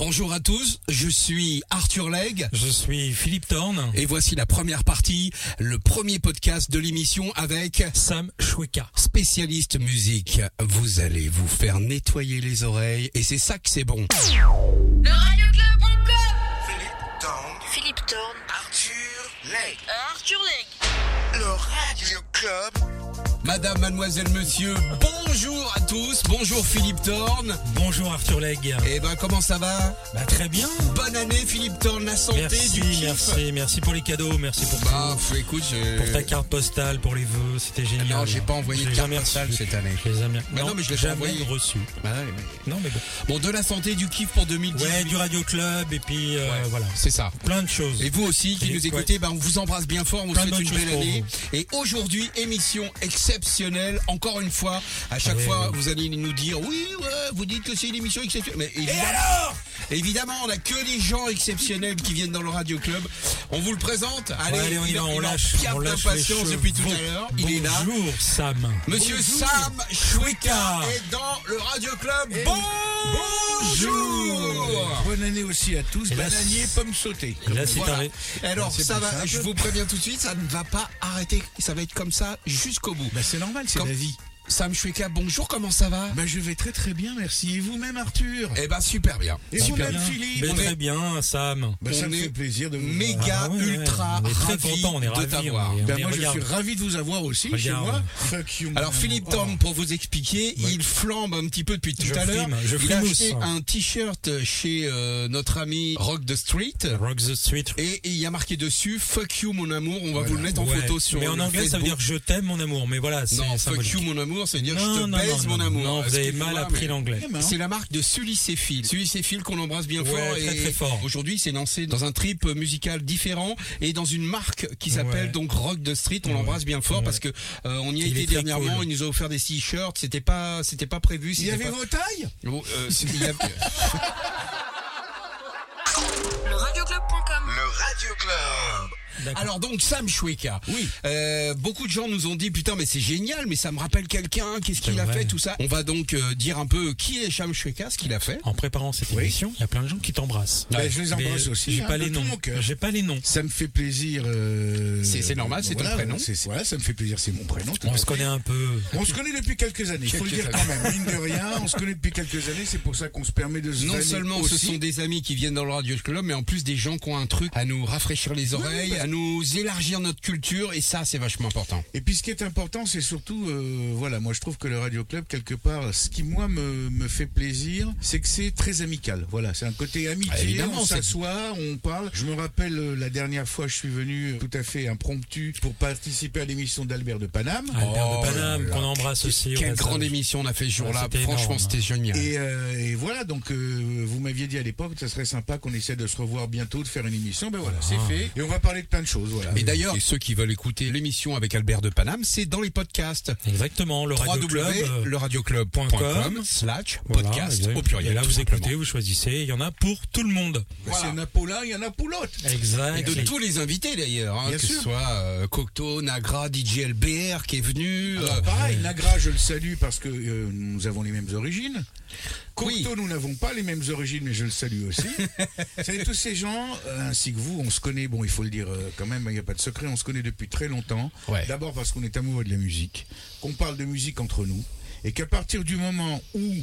Bonjour à tous, je suis Arthur Legge. Je suis Philippe Thorne. Et voici la première partie, le premier podcast de l'émission avec Sam Choueka. Spécialiste musique. Vous allez vous faire nettoyer les oreilles et c'est ça que c'est bon. Le radioclub.com Philippe Thorne, Philippe Thorne, Arthur Legge, Arthur Legge. le Radio Club. Madame, mademoiselle, monsieur, bonjour à tous. Bonjour Philippe Thorne. Bonjour Arthur Legge. Eh ben comment ça va? Bah très bien. Bonne année Philippe Thorne, la santé, Merci, du kiff. merci, merci pour les cadeaux, merci pour Bah tout. écoute, je... Pour ta carte postale, pour les vœux, c'était génial. Non, j'ai pas envoyé de carte postale reçu. cette année. Je les ai jamais- Bah non, mais je l'ai jamais envoyé. reçu. Bah ouais, mais- Non mais bon. Bon, de la santé, du kiff pour 2018. Ouais, du Radio Club et puis euh, Ouais, voilà. C'est ça. Plein de choses. Et vous aussi qui Et- nous écoutez, ben, on vous embrasse bien fort, on vous souhaite une belle année. Et aujourd'hui, émission exceptionnelle, encore une fois. À chaque fois, vous allez nous dire, oui, ouais, vous dites que c'est une émission exceptionnelle. Mais évidemment, évidemment, on n'a que des gens exceptionnels qui viennent dans le Radio Club. On vous le présente. Allez, Ouais, allez, on y il, on lâche, on lâche d'impatience les depuis tout à l'heure. Il est là. Bonjour Sam. Monsieur Bonjour. Sam Choueka. est dans le Radio Club. Et- Bonjour Bonne année aussi à tous. Et Bananier, pomme sautée. Et là c'est Voilà. Alors, ça va, je vous préviens tout de suite, ça ne va pas arrêter. Ça va être comme ça jusqu'au bout. Bah, c'est normal, c'est la vie. Sam Choueka, bonjour, comment ça va? Bah, je vais très très bien, merci. Et vous-même, Arthur? Eh ben, super bien. Et Super vous-même, bien. Philippe? Mais On très bien Sam. Bah, ça on me est fait plaisir de vous voir. Méga, Ah ouais, ouais, ultra très ravi content, on est de ravis, t'avoir. est- Bah, Mais moi, regarde. je suis ravi de vous avoir aussi Regarde. chez moi. Fuck you. Alors Philippe. Thorne, pour vous expliquer, il flambe un petit peu depuis tout Je à l'heure. Il a acheté un t-shirt chez euh, notre ami Rock the Street. Rock the Street. Et et il y a marqué dessus Fuck you mon amour, on va Voilà. vous le mettre en Ouais. photo sur Mais en anglais, ça veut dire je t'aime mon amour. Mais voilà, c'est Non, fuck you mon amour, ça veut dire Non, je te non, baise non, mon non, amour. Non, vous avez mal appris l'anglais. Eh ben, C'est la marque de Sully Céphile. Sully Céphile qu'on embrasse bien Ouais, fort. très, et très fort. Aujourd'hui, c'est lancé dans un trip musical différent et dans une marque qui s'appelle Ouais. donc Rock the Street. On Ouais. l'embrasse bien fort Ouais. parce que euh, on y a Il été dernièrement. cool. Il nous a offert des t-shirts. C'était pas, c'était pas prévu. Il y avait pas- vos tailles? Oh, euh, il y Le radioclub.com Le Radio Club. Alors donc Sam Choueka. Oui. Euh, beaucoup de gens nous ont dit putain mais c'est génial mais ça me rappelle quelqu'un qu'est-ce qu'il a vrai. fait tout ça. On va donc euh, dire un peu qui est Sam Choueka, ce qu'il a fait. En préparant cette Oui. émission, il y a plein de gens qui t'embrassent. Bah, Je les embrasse Mais aussi. J'ai hein, pas de les noms. J'ai pas les noms. Ça me fait plaisir. euh, C'est- normal, c'est ton prénom. c'est- Voilà, ça me fait plaisir, c'est mon prénom. On se connaît un peu. On se connaît depuis quelques années, il faut le dire quand même. Mine de rien, on se connaît depuis quelques années, c'est pour ça qu'on se permet de se Non seulement ce sont des amis qui viennent dans le Radio Club, mais en plus des gens qui ont un truc à nous rafraîchir les oreilles, à nous élargir notre culture, et ça c'est vachement important. Et puis ce qui est important, c'est surtout, euh, voilà, moi je trouve que le Radio Club, quelque part, ce qui moi me, me fait plaisir, c'est que c'est très amical. Voilà, c'est un côté amitié, Ah, évidemment, on c'est- s'assoit, on parle. Je me rappelle euh, la dernière fois, je suis venu tout à fait impromptu pour participer à l'émission d'Albert de Paname. Albert Oh de Paname, là là. qu'on embrasse aussi. au Quelle grande émission on a fait ce jour-là, Ouais, franchement énorme. c'était génial. Et, euh, et voilà, donc euh, vous m'aviez dit à l'époque, ça serait sympa qu'on essaie de se revoir bientôt, de faire une émission. Ben voilà, c'est Ah. fait. Et on va parler de plein de choses. Voilà. Et d'ailleurs, ceux qui veulent écouter l'émission avec Albert de Paname, c'est dans les podcasts. Exactement, le Radio Club. euh, www.leradioclub.com slash voilà, podcast au pluriel. Et là, vous simplement. écoutez, vous choisissez. Il y en a pour tout le monde. S'il y en a pour l'un, il y en a pour l'autre. Exact. Et de tous les invités d'ailleurs, hein, Bien que ce sûr. soit euh, Cocteau, Nagra, DJ LBR qui est venu. Alors, euh, pareil, Nagra, je le salue parce que euh, nous avons les mêmes origines. Oui. Cocteau, nous n'avons pas les mêmes origines, mais je le salue aussi. Vous savez, tous ces gens, euh, ainsi que vous, on se connaît, bon, il faut le dire euh, quand même, il n'y a pas de secret, on se connaît depuis très longtemps. Ouais. D'abord parce qu'on est amoureux de la musique, qu'on parle de musique entre nous. Et qu'à partir du moment où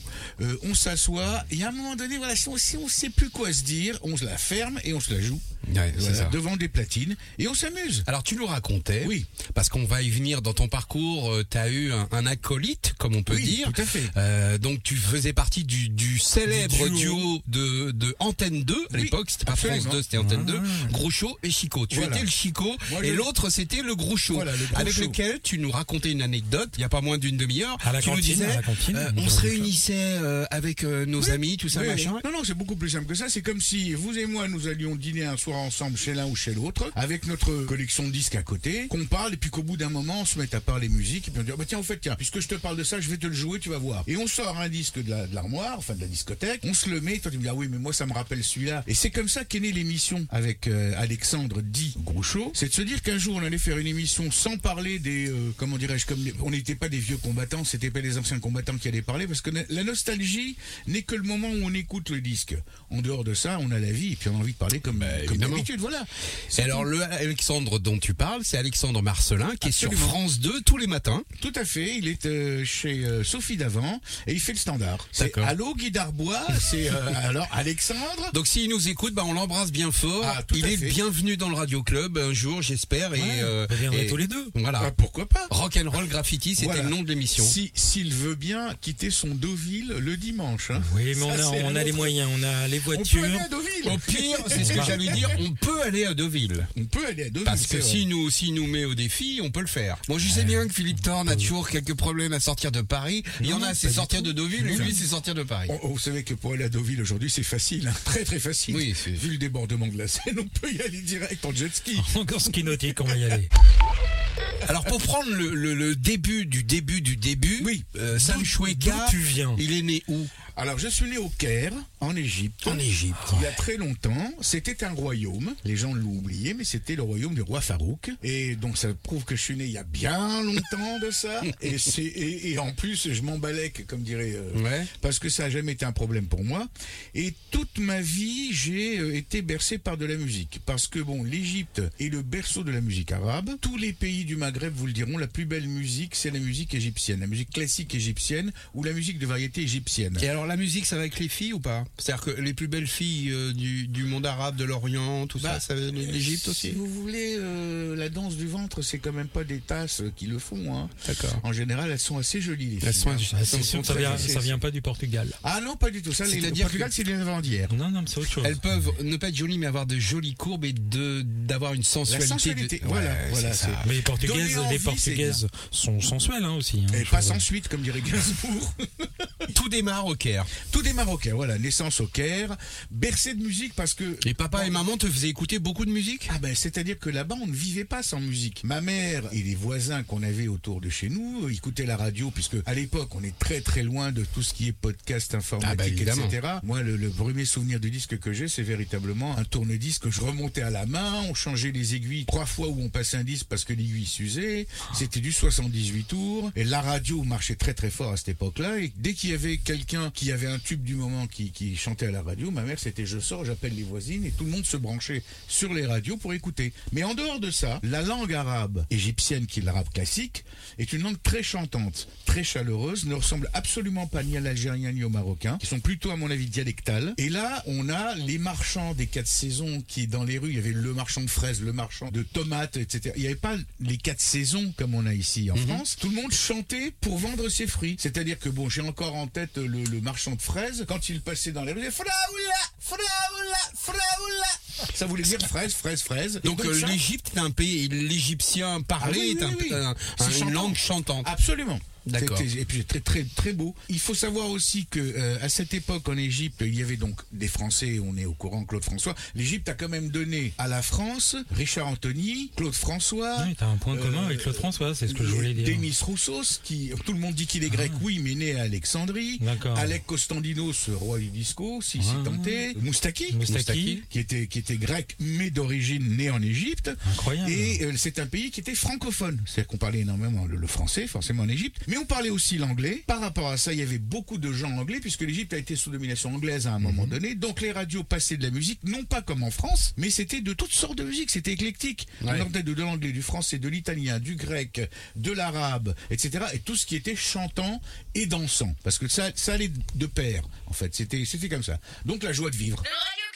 euh, on s'assoit, il y a un moment donné, voilà, si on si on sait plus quoi se dire, on se la ferme et on se la joue ouais, c'est voilà, ça. devant des platines et on s'amuse. Alors tu nous racontais, Oui. parce qu'on va y venir dans ton parcours, tu as eu un, un acolyte, comme on peut Oui, dire. tout à fait. Euh, donc tu faisais partie du, du célèbre Du duo, duo. de, de Antenne 2 à Oui, l'époque, c'était pas France absolument. 2, c'était Antenne Ah. 2, Groucho et Chico. Tu Voilà. étais le Chico Moi, et je- l'autre c'était le Groucho, Voilà, le Groucho. avec lequel tu nous racontais une anecdote, il y a pas moins d'une demi-heure. À la tu nous cantine, disais, la euh, on se réunissait euh, avec euh, nos amis, tout ça, Oui, machin. Non, non, c'est beaucoup plus simple que ça. C'est comme si vous et moi, nous allions dîner un soir ensemble chez l'un ou chez l'autre, avec notre collection de disques à côté, qu'on parle, et puis qu'au bout d'un moment, on se met à parler musique, et puis on dit, Ah bah tiens, en fait, tiens, puisque je te parle de ça, je vais te le jouer, tu vas voir. Et on sort un disque de la- l'armoire, enfin de la discothèque, on se le met, et toi tu me dis, ah oui, mais moi ça me rappelle celui-là. Et c'est comme ça qu'est née l'émission avec euh, Alexandre dit Groucho. C'est de se dire qu'un jour, on allait faire une émission sans parler des, euh, comment dirais-je, comme on n'était pas des vieux combattants, c'était pas des des anciens combattants qui allaient parler, parce que la nostalgie n'est que le moment où on écoute le disque. En dehors de ça, on a la vie et puis on a envie de parler comme, comme évidemment. d'habitude. Voilà. Et alors tout. le Alexandre dont tu parles, c'est Alexandre Marcelin qui est sur. France 2 tous les matins. Tout à fait. Il est euh, chez euh, Sophie Davant et il fait le standard. C'est D'accord. Allô Guy Darbois, c'est euh, alors Alexandre? Donc s'il nous écoute, bah, on l'embrasse bien fort. Ah, Il est fait. bienvenu dans le Radio Club un jour, j'espère. Et, euh, On reviendrait et- tous les deux. Voilà. Ah, pourquoi pas? Rock and Roll Graffiti, c'était Voilà. le nom de l'émission. Si s'il veut bien quitter son Deauville le dimanche. hein. Oui, mais Ça, on a, on les moyens, on a les On peut voitures. aller à Deauville. Au pire, c'est ce que j'allais dire, on peut aller à Deauville. On peut aller à Deauville. Parce que s'il nous, s'il nous met au défi, on peut le faire. Bon, je sais bien que Philippe Thorne a toujours quelques problèmes à sortir de Paris. Il y en a, c'est sortir de Deauville, et lui, c'est sortir de Paris. Oh, oh, vous savez que pour aller à Deauville aujourd'hui, c'est facile, hein. très très facile. Oui, c'est- Vu le débordement de la Seine, on peut y aller direct en jet ski. Encore ski nautique, on va y aller. Alors, pour prendre le, le- le début du début du début, Oui. Euh, Sam Choueka, tu viens il est né où? Alors, je suis né au Caire, en Égypte. En Égypte. Il y a très longtemps, c'était un royaume. Les gens l'ont oublié, mais c'était le royaume du roi Farouk. Et donc, ça prouve que je suis né il y a bien longtemps de ça. Et c'est et, et en plus, je m'emballais, comme dirait. euh, Ouais. Parce que ça n'a jamais été un problème pour moi. Et toute ma vie, j'ai euh, été bercé par de la musique. Parce que bon, l'Égypte est le berceau de la musique arabe. Tous les pays du Maghreb vous le diront, la plus belle musique, c'est la musique égyptienne, la musique classique égyptienne ou la musique de variété égyptienne. Et alors, la musique, ça va avec les filles ou pas? C'est-à-dire que les plus belles filles euh, du, du monde arabe, de l'Orient, tout Bah, ça, ça va l'Égypte Si aussi? vous voulez, euh, la danse du ventre, c'est quand même pas des tasses qui le font. Hein. D'accord. En général, elles sont assez jolies, les Elles filles, sont- hein. Ah, elles sont que ça très- vient, c'est- ça vient pas du Portugal. Ah non, pas du tout. Ça, les, le C'est-à-dire Portugal, que- c'est les avant-hier. Non, non, mais c'est autre chose. Elles peuvent ne pas être jolies, mais avoir de jolies courbes et de d'avoir une sensualité. sensualité, de- voilà, Ouais, voilà, ça. Mais les portugaises, Donner envie, les c'est portugaises sont sensuelles hein, aussi. hein, Et pas suite, comme dirait Gainsbourg. Tout démarre au Caire. Tout est marocain, voilà, naissance au Caire, bercé de musique parce que... Et papa et maman te faisaient écouter beaucoup de musique? Ah ben, c'est-à-dire que là-bas, on ne vivait pas sans musique. Ma mère et les voisins qu'on avait autour de chez nous euh, écoutaient la radio, puisque à l'époque, on est très très loin de tout ce qui est podcast informatique, Ah bah, évidemment. etc. Moi, le, le premier souvenir du disque que j'ai, c'est véritablement un tourne-disque que je remontais à la main, on changeait les aiguilles trois fois où on passait un disque parce que l'aiguille s'usait. C'était du 78 tours. Et la radio marchait très très fort à cette époque-là. Et dès qu'il y avait quelqu'un qui avait un tube du moment qui, qui chantait à la radio, ma mère, c'était je sors, j'appelle les voisines et tout le monde se branchait sur les radios pour écouter. Mais en dehors de ça, la langue arabe égyptienne, qui est l'arabe classique, est une langue très chantante, très chaleureuse, ne ressemble absolument pas ni à l'algérien ni au marocain, qui sont plutôt, à mon avis, dialectales. Et là, on a les marchands des quatre saisons qui, dans les rues, il y avait le marchand de fraises, le marchand de tomates, etc. Il n'y avait pas les quatre saisons comme on a ici en France. Tout le monde chantait pour vendre ses fruits. C'est-à-dire que, bon, j'ai encore en tête le, le marchand de fraises, quand il passait dans les rues, il disait Fraoula, Fraoula, Fraoula. Ça voulait dire fraise, fraise, fraise. Donc, euh, l'Égypte est un pays, l'Égyptien parlé Ah oui, est un- oui, un- une langue chantante. Absolument. D'accord. Et puis très très très beau. Il faut savoir aussi que euh, à cette époque en Égypte, il y avait donc des Français. On est au courant, Claude François. L'Égypte a quand même donné à la France Richard Anthony, Claude François. Oui, t'as un point commun euh, avec Claude François, c'est ce que je voulais dire. Demis Roussos, qui tout le monde dit qu'il est grec, oui, mais né à Alexandrie. D'accord. Alec Costandinos, roi du disco, si Ah. tenté. Moustaki, Moustaki. qui était qui était grec, mais d'origine né en Égypte. Incroyable. Et euh, c'est un pays qui était francophone. C'est-à-dire qu'on parlait énormément le, le français, forcément en Égypte, mais on parlait aussi l'anglais. Par rapport à ça, il y avait beaucoup de gens anglais, puisque l'Égypte a été sous domination anglaise à un moment donné. Donc les radios passaient de la musique, non pas comme en France, mais c'était de toutes sortes de musique, c'était éclectique. Ouais. On entendait de, de l'anglais, du français, de l'italien, du grec, de l'arabe, etc. Et tout ce qui était chantant et dansant. Parce que ça, ça allait de pair, en fait. C'était, c'était comme ça. Donc la joie de vivre. Le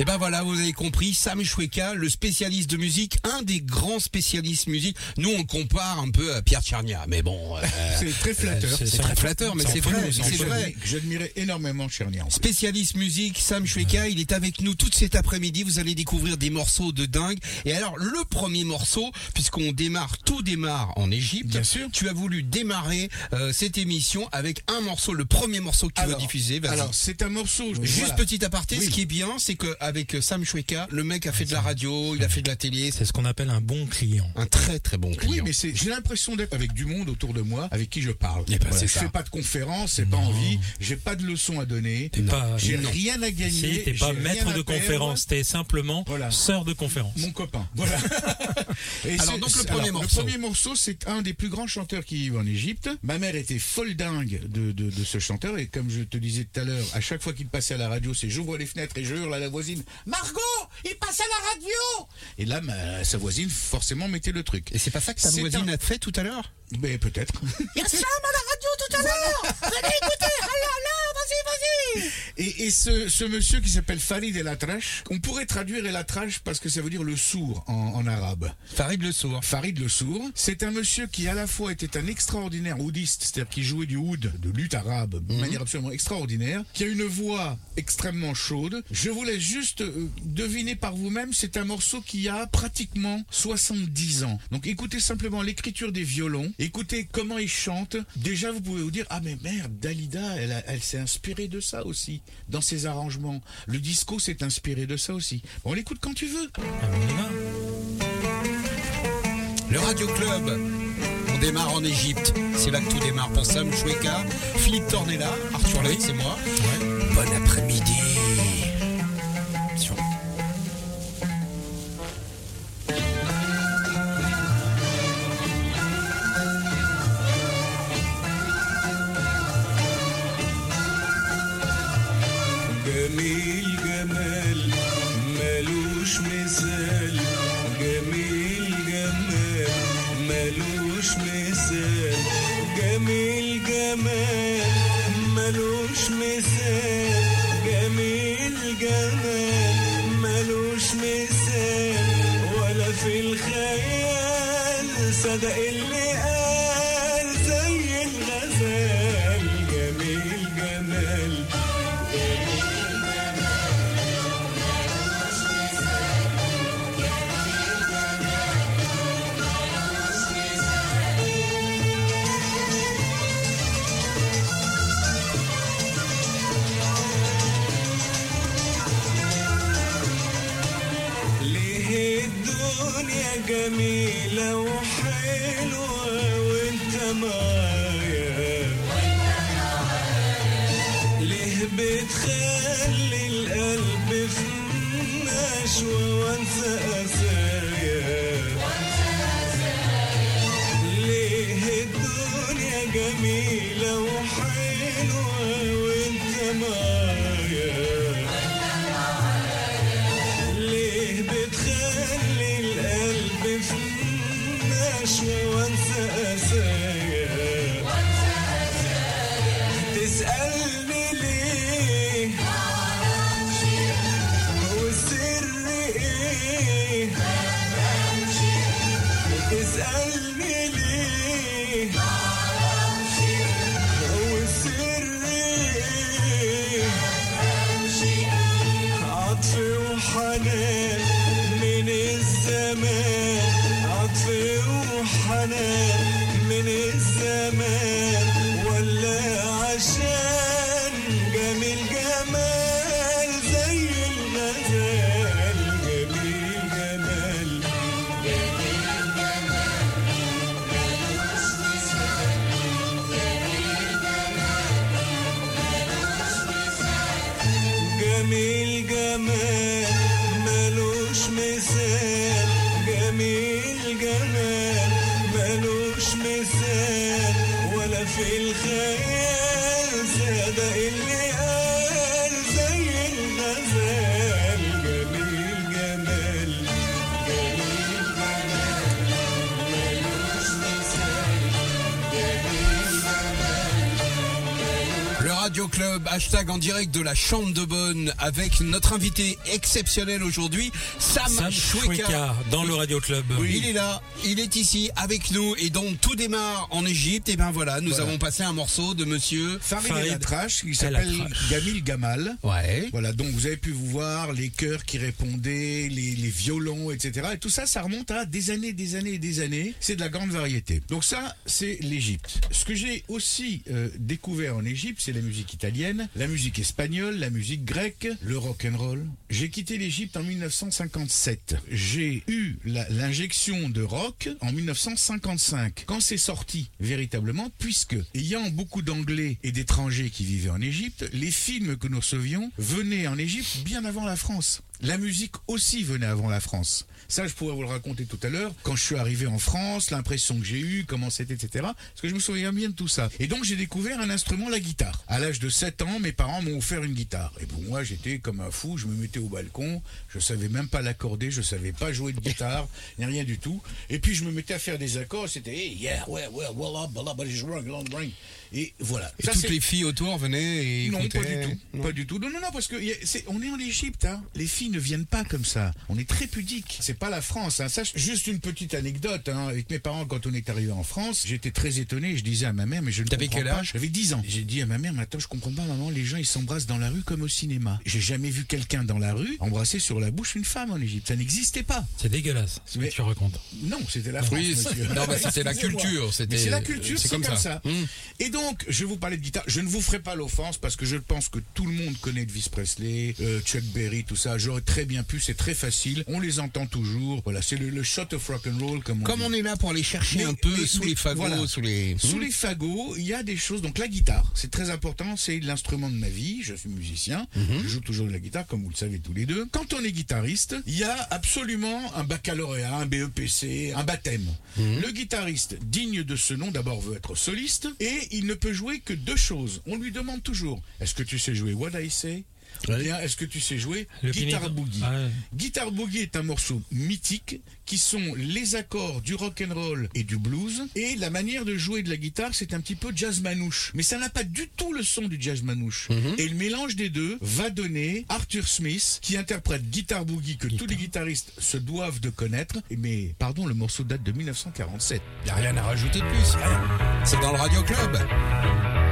Et ben voilà, vous avez compris, Sam Choueka, le spécialiste de musique, un des grands spécialistes musique. Nous, on le compare un peu à Pierre Tchernia, mais bon, euh, C'est très flatteur. c'est- c'est très flatteur, mais c'est vrai, c'est vrai. J'admirais énormément Chernier. Spécialiste musique, Sam Choueka, il est avec nous tout cet après-midi. Vous allez découvrir des morceaux de dingue. Et alors, le premier morceau, puisqu'on démarre, tout démarre en Égypte. Bien sûr. Tu as voulu démarrer euh, cette émission avec un morceau, le premier morceau que tu veux diffuser. Alors c'est un morceau. Juste voilà. petit aparté, Oui. ce qui est bien, c'est que avec euh, Sam Shweka, le mec a fait de la radio, il a fait de la télé, c'est ce qu'on appelle un bon client. un très très bon client. Oui, mais c'est, j'ai l'impression d'être avec du monde autour de moi, avec qui je parle. Eh ben, c'est je ça. fais pas de conférence, c'est pas envie, j'ai pas de leçons à donner, T'es pas, j'ai rien à gagner. Si, t'es pas maître de conférence, t'es simplement Voilà. sœur de conférence. Mon copain, voilà. Et Alors, donc, le premier alors, morceau. Le premier morceau, c'est un des plus grands chanteurs qui vivent en Égypte. Ma mère était folle dingue de, de, de ce chanteur, et comme je te disais tout à l'heure, à chaque fois qu'il passait à la radio, c'est j'ouvre les fenêtres et je hurle à la voisine, Margot, il passe à la radio Et là, ma- sa voisine, forcément, mettait le truc. Et c'est pas ça que ta C'est voisine un- a fait tout à l'heure? Mais peut-être. Il y a Sam à la radio tout à l'heure Venez écouter Alors là, vas-y, vas-y Et, et ce, ce monsieur qui s'appelle Farid El Atrash, on pourrait traduire El Atrash parce que ça veut dire le sourd en, en arabe. Farid le sourd. Farid le sourd, c'est un monsieur qui à la fois était un extraordinaire oudiste, c'est-à-dire qui jouait du oud, de lutte arabe, de manière absolument extraordinaire, qui a une voix extrêmement chaude. Je vous laisse juste euh, deviner par vous-même, c'est un morceau qui a pratiquement 70 ans. Donc écoutez simplement l'écriture des violons, écoutez comment il chante. Déjà vous pouvez vous dire, ah mais merde, Dalida, elle, a- elle s'est inspirée de ça aussi, dans ses arrangements. Le disco s'est inspiré de ça aussi. Bon, on l'écoute quand tu veux. Le Radio Club. On démarre en Égypte. C'est là que tout démarre pour Sam Shweka, Philippe Tornella, Arthur Leitz et moi. Bon après-midi. جميل جمال ملوش مثال. جميل جمال ملوش مثال. جميل جمال ملوش مثال. جميل جمال ملوش مثال. ولا في الخيال صدق اللي me. En direct de la Chambre de Bonne avec notre invité exceptionnel aujourd'hui, Sam, Sam dans le Radio Club. Il est là, il est ici avec nous et donc tout démarre en Égypte et ben voilà, nous Voilà. avons passé un morceau de monsieur Farid Atrash, qui El s'appelle. Gamil Gamal. Ouais. Voilà, donc vous avez pu vous voir les chœurs qui répondaient, les, les violons, etc. Et tout ça, ça remonte à des années, des années et des années. C'est de la grande variété. Donc ça, c'est l'Égypte. Ce que j'ai aussi euh, découvert en Égypte, c'est la musique italienne. la musique espagnole, la musique grecque, le rock and J'ai quitté l'Égypte en 1957. J'ai eu l'injection de rock en 1955, quand c'est sorti véritablement, puisque ayant beaucoup d'Anglais et d'étrangers qui vivaient en Égypte, les films que nous recevions venaient en Égypte bien avant la France. La musique aussi venait avant la France. Ça, je pourrais vous le raconter tout à l'heure. Quand je suis arrivé en France, l'impression que j'ai eue, comment c'était, etc. Parce que je me souviens bien de tout ça. Et donc, j'ai découvert un instrument, la guitare. À l'âge de 7 ans, mes parents m'ont offert une guitare. Et pour moi, j'étais comme un fou. Je me mettais au balcon. Je savais même pas l'accorder. Je savais pas jouer de guitare. ni rien du tout. Et puis, je me mettais à faire des accords. C'était, hey, yeah, ouais, ouais, voilà, voilà, voilà, Et voilà. Et Ça, toutes les filles autour venaient et non, pas du tout. Pas du tout. Non, non, non, parce que c'est- on est en Égypte. Hein. Les filles ne viennent pas comme ça. On est très pudique. C'est pas la France. Hein. Ça, juste une petite anecdote. Hein. Avec mes parents, quand on est arrivé en France, j'étais très étonné. Je disais à ma mère, mais je ne T'avais comprends quel pas. âge? J'avais 10 ans. J'ai dit à ma mère, mais attends, je comprends pas, maman. Les gens, ils s'embrassent dans la rue comme au cinéma. J'ai jamais vu quelqu'un dans la rue embrasser sur la bouche une femme en Égypte. Ça n'existait pas. C'est dégueulasse ce que Mais- tu racontes. Non, c'était la France. Oui, c'était la culture, c'était- C'est la culture, c'est comme comme, ça. ça. Mm. Et donc, je vais vous parler de guitare. Je ne vous ferai pas l'offense parce que je pense que tout le monde connaît Elvis Presley, euh, Chuck Berry, tout ça. J'aurais très bien pu, c'est très facile. On les entend toujours. Voilà, c'est le, le shot of rock and roll comme on Comme dit. on est là pour aller chercher Mais- un peu mais- sous mais les fagots, voilà. sous les. Sous Hmm. les fagots, il y a des choses. Donc la guitare, c'est très important. C'est l'instrument de ma vie. Je suis musicien. Mhm. Je joue toujours de la guitare, comme vous le savez tous les deux. Quand on est guitariste, il y a absolument un baccalauréat, un BEPC, un baptême. Mhm. Le guitariste digne de ce nom, d'abord veut être soliste et il ne peut jouer que deux choses. On lui demande toujours est-ce que tu sais jouer What I Say? Ou Ouais. bien est-ce que tu sais jouer Le Guitar. Boogie Ah ouais. Guitar Boogie est un morceau mythique qui sont les accords du rock and roll et du blues et la manière de jouer de la guitare c'est un petit peu jazz manouche mais ça n'a pas du tout le son du jazz manouche et le mélange des deux va donner Arthur Smith qui interprète Guitar Boogie que tous les guitaristes se doivent de connaître mais pardon le morceau date de 1947 Il n'y a rien à rajouter de plus. C'est dans le Radio Club.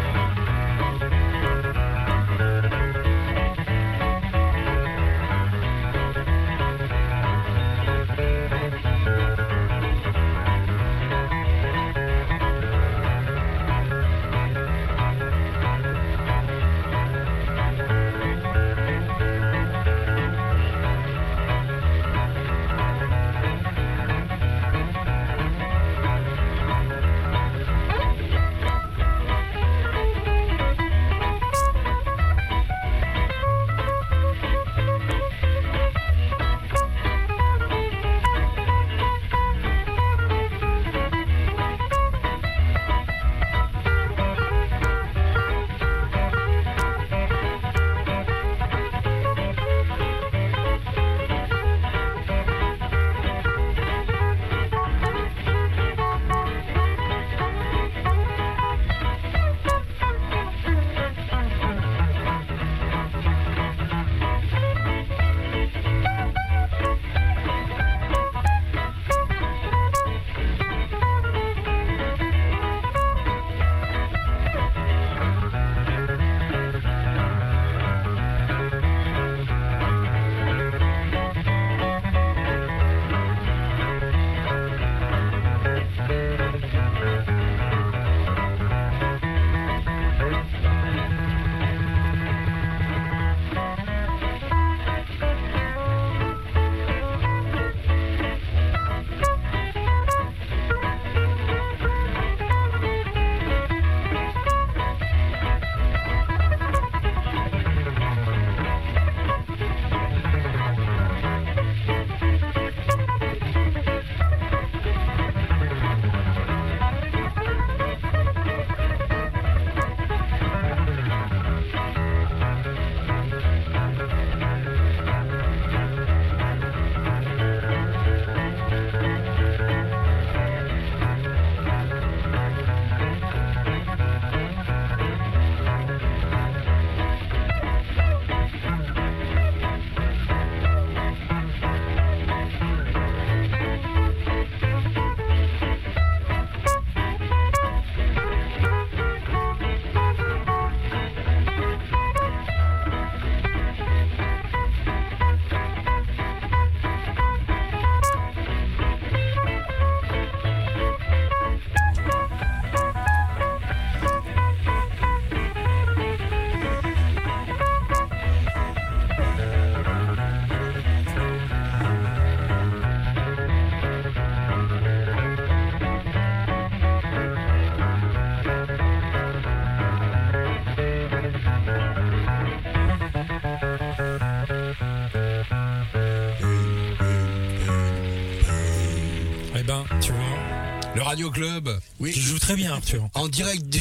Le Radio Club. Oui. Tu joues très bien, Arthur. En direct de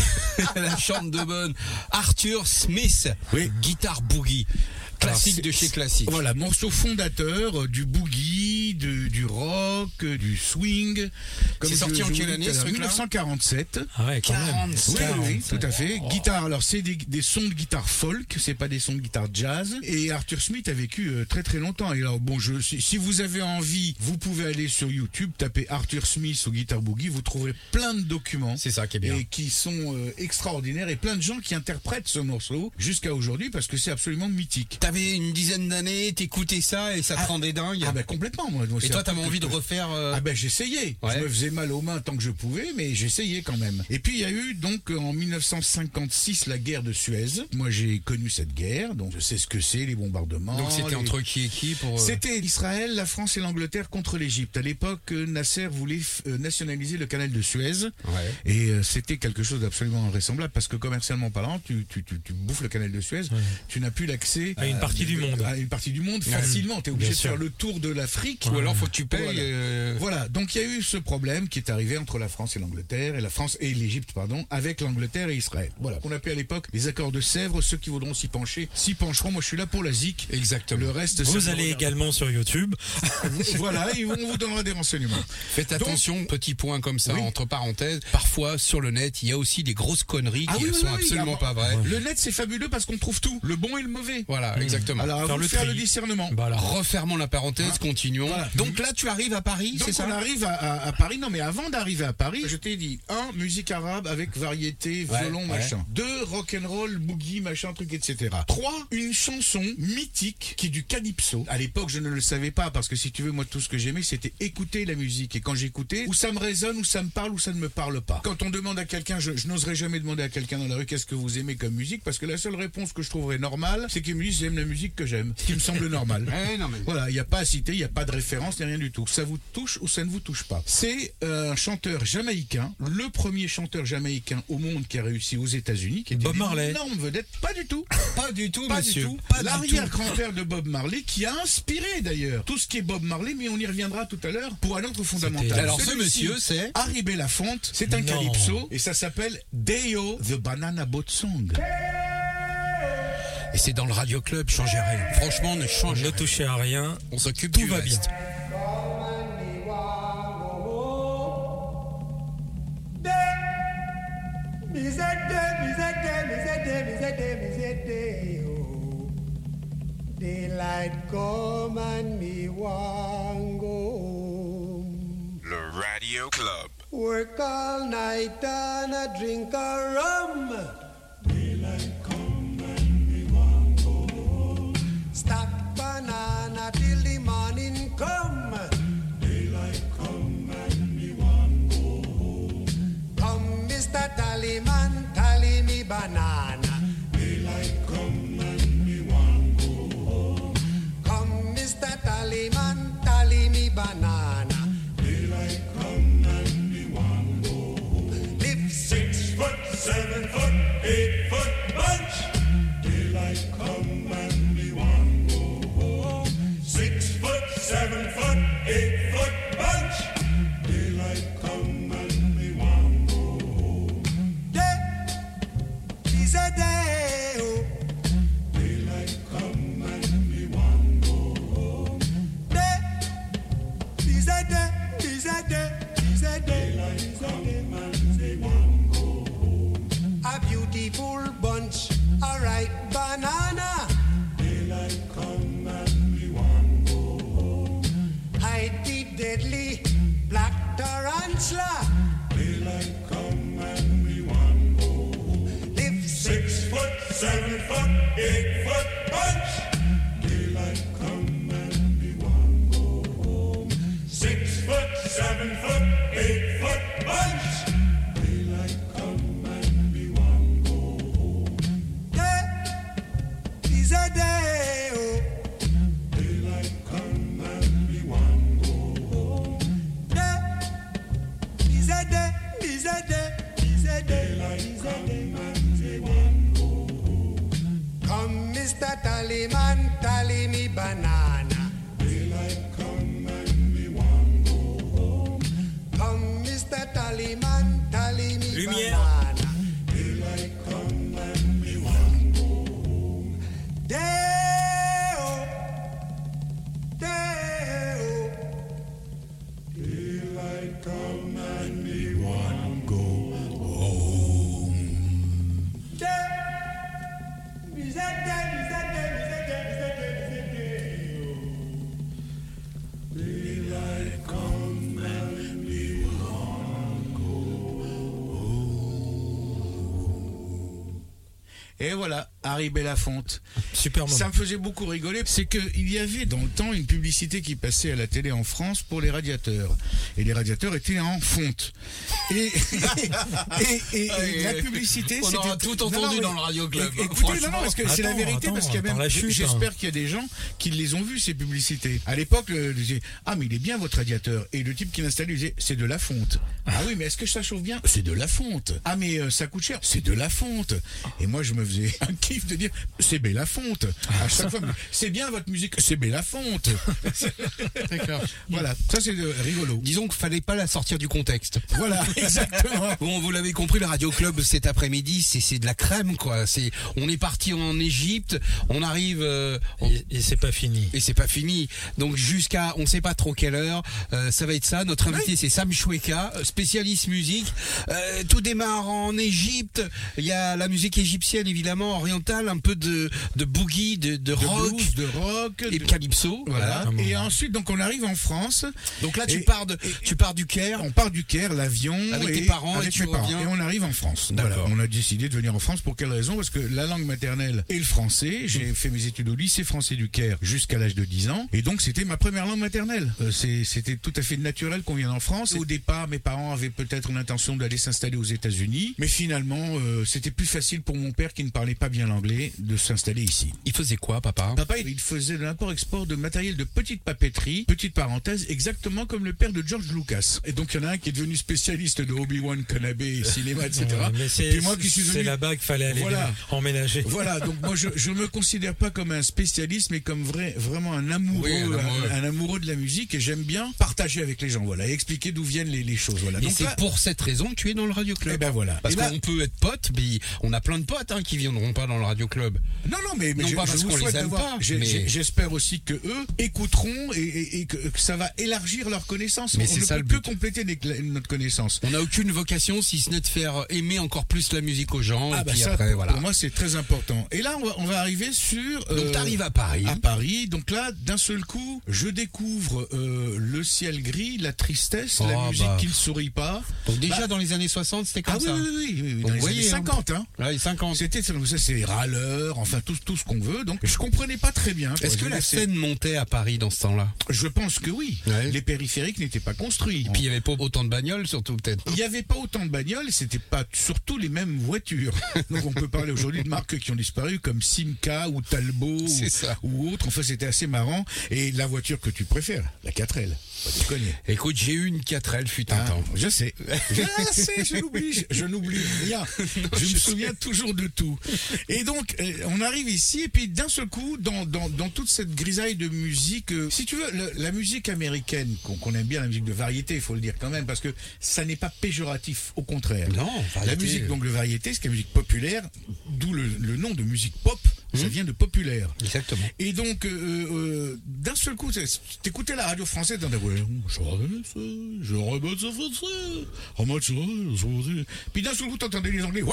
la chambre de bonne. Arthur Smith. Oui. Guitare boogie. Classique Alors, de chez classique. Voilà, morceau fondateur euh, du boogie, du rock, du swing. Comme C'est sorti en quelle année, tout à ce l'heure, truc-là 1947. Ah ouais, quand même. 47. Oui, oui, oui, tout à fait. Oh. Guitare, alors c'est des, des sons de guitare folk, c'est pas des sons de guitare jazz. Et Arthur Smith a vécu euh, très très longtemps. Et alors bon, je, si, si vous avez envie, vous pouvez aller sur YouTube, taper Arthur Smith ou guitare boogie, vous trouverez plein de documents. C'est ça qui est bien. Et qui sont euh, extraordinaires et plein de gens qui interprètent ce morceau jusqu'à aujourd'hui parce que c'est absolument mythique. T'avais une dizaine d'années, t'écoutais ça et ça te Ah. rendait dingue. Ah ben complètement moi. et toi, t'avais envie de refaire. euh, Ah ben j'essayais. Ouais. Je me faisais mal aux mains tant que je pouvais, mais j'essayais quand même. Et puis il y a eu donc en 1956 la guerre de Suez. Moi j'ai connu cette guerre, donc je sais ce que c'est les bombardements. Donc c'était les- entre qui et qui pour. euh, C'était Israël, la France et l'Angleterre contre l'Égypte. À l'époque, euh, Nasser voulait euh, nationaliser le canal de Suez. Ouais. Et euh, c'était quelque chose d'absolument invraisemblable parce que commercialement parlant, tu, tu, tu, tu bouffes le canal de Suez, tu n'as plus l'accès À une partie du monde. À une partie du monde facilement. Tu es obligé Bien de sûr. faire le tour de l'Afrique. Ou alors faut tu payes. Voilà. euh, Voilà, donc il y a eu ce problème qui est arrivé entre la France et l'Angleterre, et la France et l'Égypte, pardon, avec l'Angleterre et Israël. Voilà, on appelait à l'époque les accords de Sèvres, ceux qui voudront s'y pencher, s'y pencheront, moi je suis là pour la ZIC. Exactement. Le reste, Vous allez également sur YouTube. Voilà, et on vous donnera des renseignements. Faites Donc- attention, petit point comme ça, Oui. entre parenthèses. Parfois, sur le net, il y a aussi des grosses conneries qui Ah oui, ne oui, sont oui, absolument pas vraies. Le net c'est fabuleux parce qu'on trouve tout, le bon et le mauvais. Voilà, exactement. Alors à Faire vous le faire le discernement. Bah alors. Refermons la parenthèse, continuons. Voilà. Donc là, tu arrives à Paris, c'est ça on arrive à, à- à Paris. Non mais avant d'arriver à Paris, je t'ai dit un musique arabe avec variété, Ouais, violon, ouais. machin. Deux rock and roll, boogie, machin, truc, etc. Trois une chanson mythique qui est du calypso. À l'époque, je ne le savais pas parce que si tu veux, moi tout ce que j'aimais, c'était écouter la musique. Et quand j'écoutais, ou ça me résonne, ou ça me parle, ou ça ne me parle pas. Quand on demande à quelqu'un, je, je n'oserais jamais demander à quelqu'un dans la rue qu'est-ce que vous aimez comme musique parce que la seule réponse que je trouverais normale, c'est qu'il me dise j'aime la musique que j'aime, ce qui me semble normal. Non, mais- Voilà, il n'y a pas à citer, il n'y a pas de référence, rien du tout. Ça vous touche ou ça ne vous touche pas. C'est euh, un chanteur jamaïcain, le premier chanteur jamaïcain au monde qui a réussi aux États-Unis, qui était Bob une Marley. énorme vedette. Pas du tout. Pas du tout, Pas monsieur. du tout. Pas du tout. L'arrière-grand-père de Bob Marley qui a inspiré d'ailleurs tout ce qui est Bob Marley, mais on y reviendra tout à l'heure pour un autre fondamental. Alors, ce monsieur, c'est Harry Belafonte, c'est un Non. calypso et ça s'appelle Deo the Banana Boat Song. Et c'est dans le Radio Club, changez rien. Franchement, ne changez Ne rien. touchez à rien. On s'occupe Tout du va reste. bien. Daylight come and me want go home. Le Radio Club. Work all night and a drink a rum. Tally me Et voilà, Harry Belafonte. Super moment. Ça me faisait beaucoup rigoler. C'est qu'il y avait dans le temps une publicité qui passait à la télé en France pour les radiateurs. Et les radiateurs étaient en fonte. Et, et, et- et la publicité, On aura tout Non, non, entendu dans le Radio Club. é- Écoutez, non, non, parce que c'est la Attends, vérité, parce qu'il y a même. J'espère hein. qu'il y a des gens qui les ont vus, ces publicités. À l'époque, le- le- disait, Ah, mais il est bien votre radiateur. Et le type qui l'installait il disait C'est de la fonte. Ah oui, mais est-ce que ça chauffe bien? C'est de la fonte. Ah, mais euh, ça coûte cher C'est de la fonte. Et moi, je me faisais un de dire C'est Bella Fonte. À chaque fois, c'est bien votre musique, c'est Bella Fonte. D'accord. Voilà, ça c'est euh, rigolo. Disons qu'il fallait pas la sortir du contexte. Voilà, exactement. Bon, vous l'avez compris, le Radio Club cet après-midi, c'est c'est de la crème, quoi. C'est, on est parti en Égypte, on arrive, euh, on- Et, et c'est pas fini. et c'est pas fini. Donc jusqu'à, on sait pas trop quelle heure, euh, ça va être ça. Notre invité, c'est Sam Choueka, spécialiste musique. Euh, tout démarre en Égypte. Il y a la musique égyptienne, évidemment, un peu de, de boogie, de, de rock blues, de rock, et de- calypso. Voilà. Voilà. Et ensuite, donc on arrive en France. Donc là, tu Et- pars de, et- tu pars du Caire. On part du Caire, l'avion. Avec et tes parents, avec et tu parents. Et on arrive en France. Voilà. On a décidé de venir en France. Pour quelle raison? Parce que la langue maternelle est le français. J'ai fait mes études au lycée français du Caire jusqu'à l'âge de 10 ans. Et donc, c'était ma première langue maternelle. Euh, C'était tout à fait naturel qu'on vienne en France. Au départ, mes parents avaient peut-être une intention d'aller s'installer aux États-Unis. Mais finalement, euh, c'était plus facile pour mon père qui ne parlait pas bien l'anglais de s'installer ici. Il faisait quoi, papa? Papa, il faisait de l'import-export de matériel de petite papeterie, petite parenthèse, exactement comme le père de George Lucas. Et donc, il y en a un qui est devenu spécialiste de Obi-Wan Kenobi, cinéma, etc. C'est Puis moi qui suis c'est devenu... là-bas qu'il fallait aller Voilà. emménager. Voilà, donc moi je je me considère pas comme un spécialiste, mais comme vrai, vraiment un amoureux, Oui, un amoureux. un, un amoureux de la musique, et j'aime bien partager avec les gens, voilà, et expliquer d'où viennent les, les choses, voilà. Et c'est là- pour cette raison que tu es dans le Radio Club. Eh ben voilà. Parce Et là- qu'on peut être pote, mais on a plein de potes hein, qui viendront pas dans le Radio Club. Non, non, mais, mais Non je, pas je parce vous souhaite d'avoir- mais- J'espère aussi que eux écouteront et, et- et que, ça va élargir leur connaissance. Mais On c'est ne ça peut le que but. compléter notre connaissance. On n'a aucune vocation si ce n'est de faire aimer encore plus la musique aux gens. Ah et bah puis ça, après, pour moi, c'est très important. Et là, on va, on va arriver sur... Donc euh, t'arrives à Paris. à Paris. Donc là, d'un seul coup, je découvre euh, le ciel gris, la tristesse, la Oh, musique bah. qui ne sourit pas. Donc déjà Bah- dans les années 60, c'était comme Ah oui, ça. oui, oui, oui, oui, Donc, dans les voyez, années hein. 50. Hein. Là, les 50. C'était c'est râleurs, enfin tout, tout ce qu'on veut. Donc je comprenais pas très bien. Est-ce que la scène montait à Paris dans ce temps-là? Je pense que oui. Ouais. Les périphériques n'étaient pas construits. Puis il n'y avait pas autant de bagnoles, surtout peut-être. Il n'y avait pas autant de bagnoles, c'était pas surtout les mêmes voitures. Donc on peut parler aujourd'hui de marques qui ont disparu comme Simca ou Talbot ou, ça. ou autre. Enfin c'était assez marrant. Et la voiture que tu préfères, la 4L, pas. Écoute, j'ai eu une 4L fut un Ah, temps. je sais. Je sais, je n'oublie, je, je n'oublie rien. je me souviens toujours de tout. Et donc, euh, on arrive ici, et puis d'un seul coup, dans, dans, dans toute cette grisaille de musique, euh, si tu veux, le- la musique américaine, qu'on aime bien, la musique de variété, il faut le dire quand même, parce que ça n'est pas péjoratif, au contraire. Non, La musique, donc, de variété, c'est la musique populaire, d'où le, le nom de musique pop, ça vient de populaire. Exactement. Et donc, euh, euh, d'un seul coup, t'écoutais la radio française, t'entendais, ouais, je. Puis d'un seul coup, t'entendais les Anglais,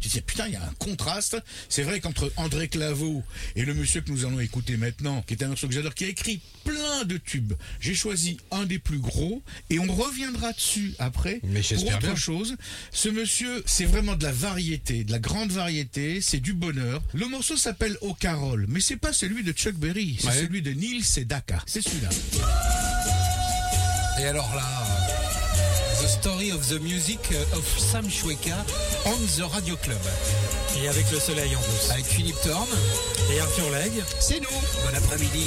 tu disais, putain, il y a un contraste. C'est vrai qu'entre André Claveau et le monsieur que nous allons écouter maintenant, qui est un morceau que j'adore, qui a écrit plein de tubes, j'ai choisi un des plus gros, et on reviendra dessus après, Mais pour autre bien. chose. Ce monsieur, c'est vraiment de la variété, de la grande variété, c'est du bonheur. Le morceau s'appelle Au Carole, mais c'est pas celui de Chuck Berry, c'est Ouais. celui de Neil Sedaka. C'est celui-là. Et alors là, The Story of the Music of Sam Choueka on the Radio Club. Et avec le soleil en plus. Avec Philippe Thorne. Et Arthur Legge. C'est nous. Bon après-midi.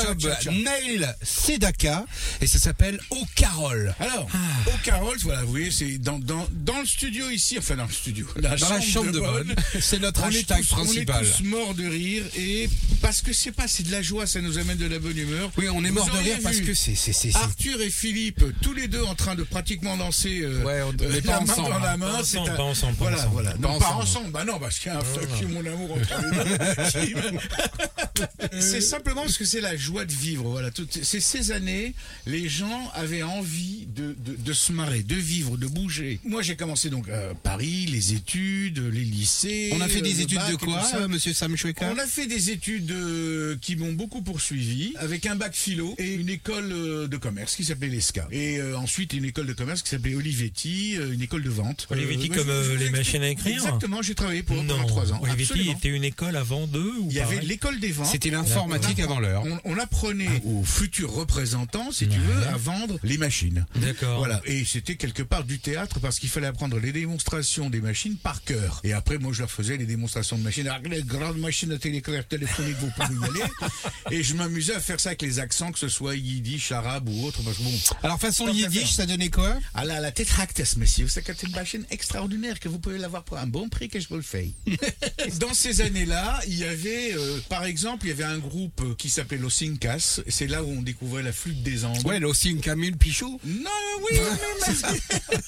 Club. Neil Sedaka, et ça s'appelle Au Carole. Alors, Ah. au Carole, voilà, vous voyez, c'est dans, dans, dans le studio ici, enfin dans le studio, Dans la chambre de bonne, c'est notre hashtag principal. On est tous morts de rire et parce que c'est pas, c'est de la joie, ça nous amène de la bonne humeur. Oui, on est Vous mort de rire parce que c'est, c'est, Arthur et Philippe, tous les deux en train de pratiquement danser euh, Ouais, on- euh, pas ensemble, dans la main. Pas ensemble, un- pas ensemble, pas Voilà, ensemble. voilà. Pas Non, pas ensemble. Bah non, parce qu'il y a un fuck mon amour entre les deux. c'est simplement parce que c'est la joie de vivre. Voilà, toutes ces, ces années, les gens avaient envie de, de, de se marrer, de vivre, de bouger. Moi, j'ai commencé donc à Paris, les études, les lycées. On a fait euh, des études bac de quoi, ça. euh, monsieur Sam Choueka On a fait des études euh, qui m'ont beaucoup poursuivi, avec un bac philo et une école euh, de commerce qui s'appelait l'ESCA. Et euh, ensuite une école de commerce qui s'appelait Olivetti, euh, une école de vente. Olivetti Euh, comme, euh, les machines à écrire Exactement, j'ai travaillé pour pendant trois ans. Olivetti Absolument. était une école avant d'eux ou Il y avait l'école des ventes. C'était l'informatique avant l'heure. On, on apprenait aux futurs représentants, si tu veux, à vendre les machines. D'accord. Voilà. Et c'était quelque part du théâtre parce qu'il fallait apprendre les démonstrations des machines par cœur. Et après, moi, je leur faisais les démonstrations de machines. Alors, les grandes machines à téléclair téléphonique, vous pouvez y aller. Et je m'amusais à faire ça avec les accents, que ce soit yiddish, arabe ou autre. Parce que bon. Alors façon yiddish, ça donnait quoi? Ah là, la Tetractes, monsieur, c'est une machine extraordinaire que vous pouvez l'avoir pour un bon prix que je vous le fais. Dans ces années-là, il y avait, euh, par exemple, il y avait un groupe euh, qui s'appelait Los Incas. C'est là où on découvrait la flûte des Andes. Ouais, aussi une Camille Pichou. Non, oui, mais-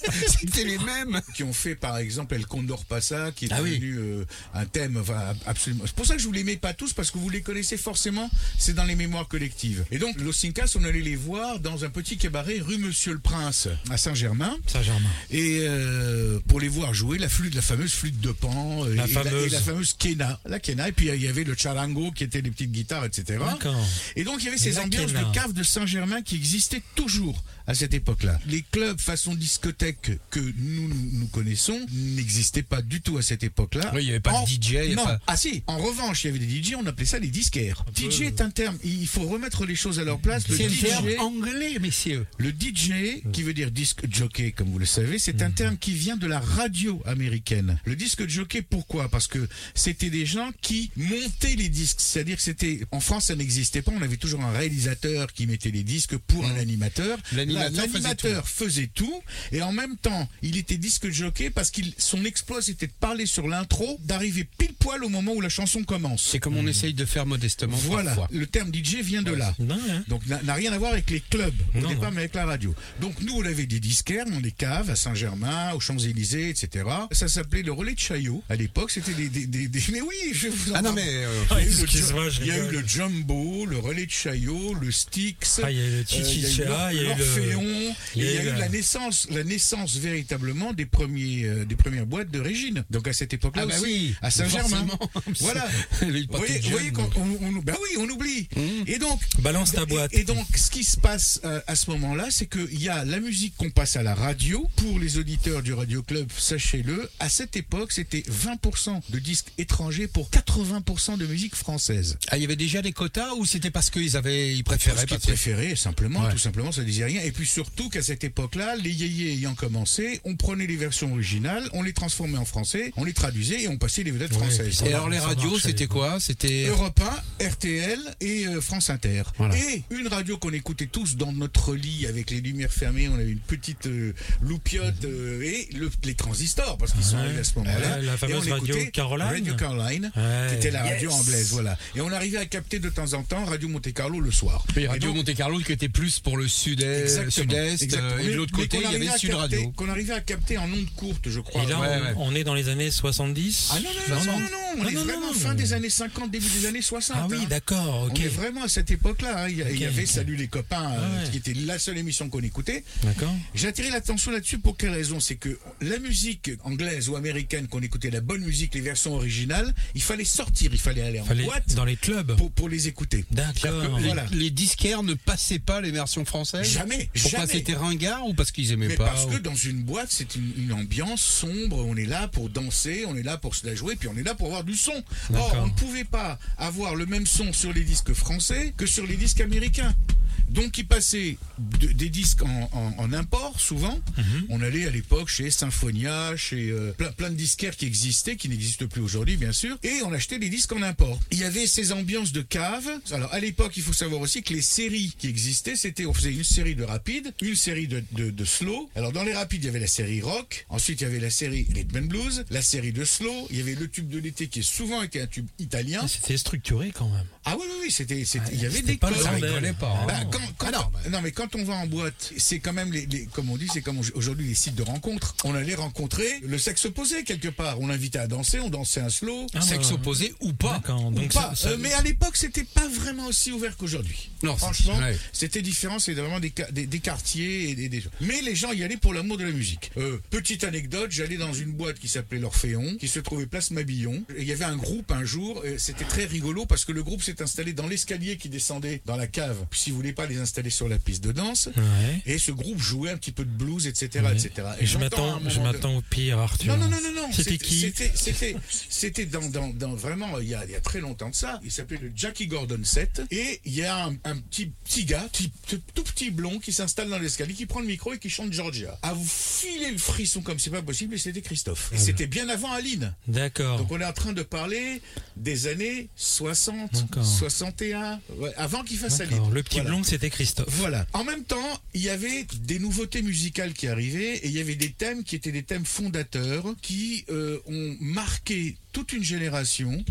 C'était les mêmes. qui ont fait par exemple El Condor Passa, qui est Ah oui. devenu euh, un thème enfin, absolument. C'est pour ça que je vous les mets pas tous parce que vous les connaissez forcément. C'est dans les mémoires collectives. Et donc Los Incas, on allait les voir dans un petit cabaret rue Monsieur le Prince à Saint-Germain. Saint-Germain. Et euh, pour les voir jouer la flûte, la fameuse flûte de pan, La et, fameuse. et la fameuse quena, la quena. Et puis il y avait le charango qui était les petites guitares, etc. Et donc il y avait ces ambiances de cave de Saint-Germain qui existaient toujours à cette époque-là. Les clubs façon discothèque que nous nous, connaissons n'existaient pas du tout à cette époque-là. Oui, il y avait pas de DJ, il y a Non. pas- Ah si. En revanche, il y avait des DJ. On appelait ça les disquaires. DJ est un terme. Il faut remettre les choses à leur place. Le C'est un DJ. terme anglais, messieurs. Le DJ, qui veut dire disque jockey, comme vous le savez, c'est un terme qui vient de la radio américaine. Le disque jockey, pourquoi? Parce que c'était des gens qui montaient les disques. C'est-à-dire que c'était, en France, ça n'existait pas. On avait toujours un réalisateur qui mettait les disques pour un animateur. L'animateur faisait tout. Et en même temps, il était disque jockey parce qu'il, son exploit, c'était de parler sur l'intro, d'arriver pile poil au moment où la chanson commence. C'est comme on essaye de faire modestement Voilà. parfois. Le terme DJ vient de là. Non, hein. Donc n'a rien à voir avec les clubs au Non, départ, non. mais avec la radio. Donc nous, on avait des disquaires dans les caves à Saint-Germain, aux Champs-Élysées, etc. Ça s'appelait le relais de Chaillot. À l'époque, c'était des, des, des- des- Mais oui, je vous en Ah non, mais. euh, Il y a eu le Excuse-moi, ju- je il y a eu rigole. le Jumbo, le relais de Chaillot, le Styx. Ah, il y a eu le euh, Chichicha, il y a eu l'Orphéon, il y a eu la naissance, la naissance véritablement des premiers, euh, des premières boîtes de Régine. Donc à cette époque-là Ah bah aussi, oui, à Saint-Germain. Voilà. Vous voyez, voyez on, on- bah oui, on oublie. Et donc, Balance ta boîte. Et, donc, ce qui se passe euh, à ce moment-là, c'est qu'il y a la musique qu'on passe à la radio. Pour les auditeurs du Radio Club, sachez-le, à cette époque, c'était 20% de disques étrangers pour 80% de musique française. Ah, il y avait déjà des quotas ou c'était parce qu'ils avaient, ils préféraient Parce qu'ils préféraient, simplement, Ouais. tout simplement, ça disait rien. Et puis surtout qu'à cette époque-là, les yéyés ayant commencé, on prenait les versions originales, on les transformait en français, on les traduisait et on passait les vedettes Ouais, françaises. Et alors les radios, c'était quoi C'était Europe 1, RTL et euh, France Inter. Voilà. Et une radio qu'on écoutait tous dans notre lit avec les lumières fermées, on avait une petite euh, loupiote euh, et le- les transistors parce qu'ils sont arrivés à ce moment-là. La fameuse radio Caroline. Radio Caroline, qui était la radio Yes. anglaise, voilà. Et on arrivait à capter de temps en temps Radio Monte Carlo le soir. Et Et Radio donc, Monte Carlo qui était plus pour le sud-est, sud-est, euh, et de l'autre côté, il y avait Sud capter- Radio. Qu'on arrivait à capter en ondes courtes, je crois. Et là, Ouais, on, ouais. on est dans les années 70 Ah non, non, non, non, non, non, on Non, est non, vraiment non, fin non. des années 50, début des années 60. Ah oui, hein. d'accord, ok. On est vraiment à cette époque-là. hein. Il y, a- il y Ok, avait ok. Salut les copains, euh, ouais. qui était la seule émission qu'on écoutait. D'accord. J'ai attiré l'attention là-dessus pour quelle raison? C'est que la musique anglaise ou américaine, qu'on écoutait la bonne musique, les versions originales, il fallait sortir, il fallait aller en boîte dans les clubs. pour, pour les écouter. D'accord. Les, Voilà. les disquaires ne passaient pas les versions françaises Jamais, Pourquoi jamais. c'était ringard ou parce qu'ils aimaient Mais pas parce que dans une boîte, c'est une, une ambiance sombre, on est là pour danser, on est là pour se la jouer, puis on est là pour avoir du son. Or, on ne pouvait pas avoir le même son sur les disques français que sur les disques américains. Donc ils passaient de- des disques en, en- en import souvent. On allait à l'époque chez Symphonia, chez euh, plein, plein de disquaires qui existaient, qui n'existent plus aujourd'hui bien sûr, et on achetait des disques en import. Il y avait ces ambiances de cave. Alors à l'époque, il faut savoir aussi que les séries qui existaient, c'était on faisait une série de rapides, une série de, de, de slow. Alors dans les rapides, il y avait la série rock. Ensuite, il y avait la série rhythm and blues, la série de slow. Il y avait le tube de l'été qui est souvent été un tube italien. Ah, C'était structuré quand même. Ah oui, oui, oui, c'était, c'était- il y avait des pas codes. bordel. Ça rigolait pas. hein. Bah, quand- quand- Ah non, bah. non, mais quand on va en boîte, c'est quand même les, les- comme on dit, c'est comme aujourd'hui les sites de rencontres. On allait rencontrer le sexe opposé quelque part. On l'invitait à danser, on dansait un slow. Ah, Sexe bah, opposé ou pas. Ou Donc pas. ça- ça- Euh, mais à l'époque, c'était pas vraiment aussi ouvert qu'aujourd'hui. Non, franchement, ouais. c'était différent. C'était vraiment des, des, des quartiers et des, des gens. Mais les gens y allaient pour l'amour de la musique. Euh, petite anecdote, j'allais dans une boîte qui s'appelait l'Orphéon, qui se trouvait place Mabillon. Il y avait un groupe un jour. C'était très rigolo parce que le groupe s'est installé dans l'escalier qui descendait dans la cave. Si vous voulez pas les installer sur la piste de danse. Ouais. Et ce groupe jouait un petit peu de blues, etc., Ouais. etc. Et Je m'attends, je m'attends au pire, Arthur. non, non, non, non. C'était qui C'était, dans, dans, dans vraiment, il y, a, il y a très longtemps de ça. Il s'appelait le Jackie Gordon 7. Et il y a un, un petit, petit gars, petit- tout, petit blond, qui s'installe dans l'escalier, qui prend le micro et qui chante Georgia. À vous filer le frisson comme c'est pas possible, et c'était Christophe. Ah Et c'était bien avant Aline. D'accord. Donc on est en train de parler des années 60, D'accord. 61, ouais, avant qu'il fasse Aline. Le petit Voilà. blond, c'était Christophe. Voilà. En même temps, il y avait des nouveautés musicales qui arrivaient et il y avait des thèmes qui étaient des thèmes fondateurs qui euh, ont marqué toute une génération.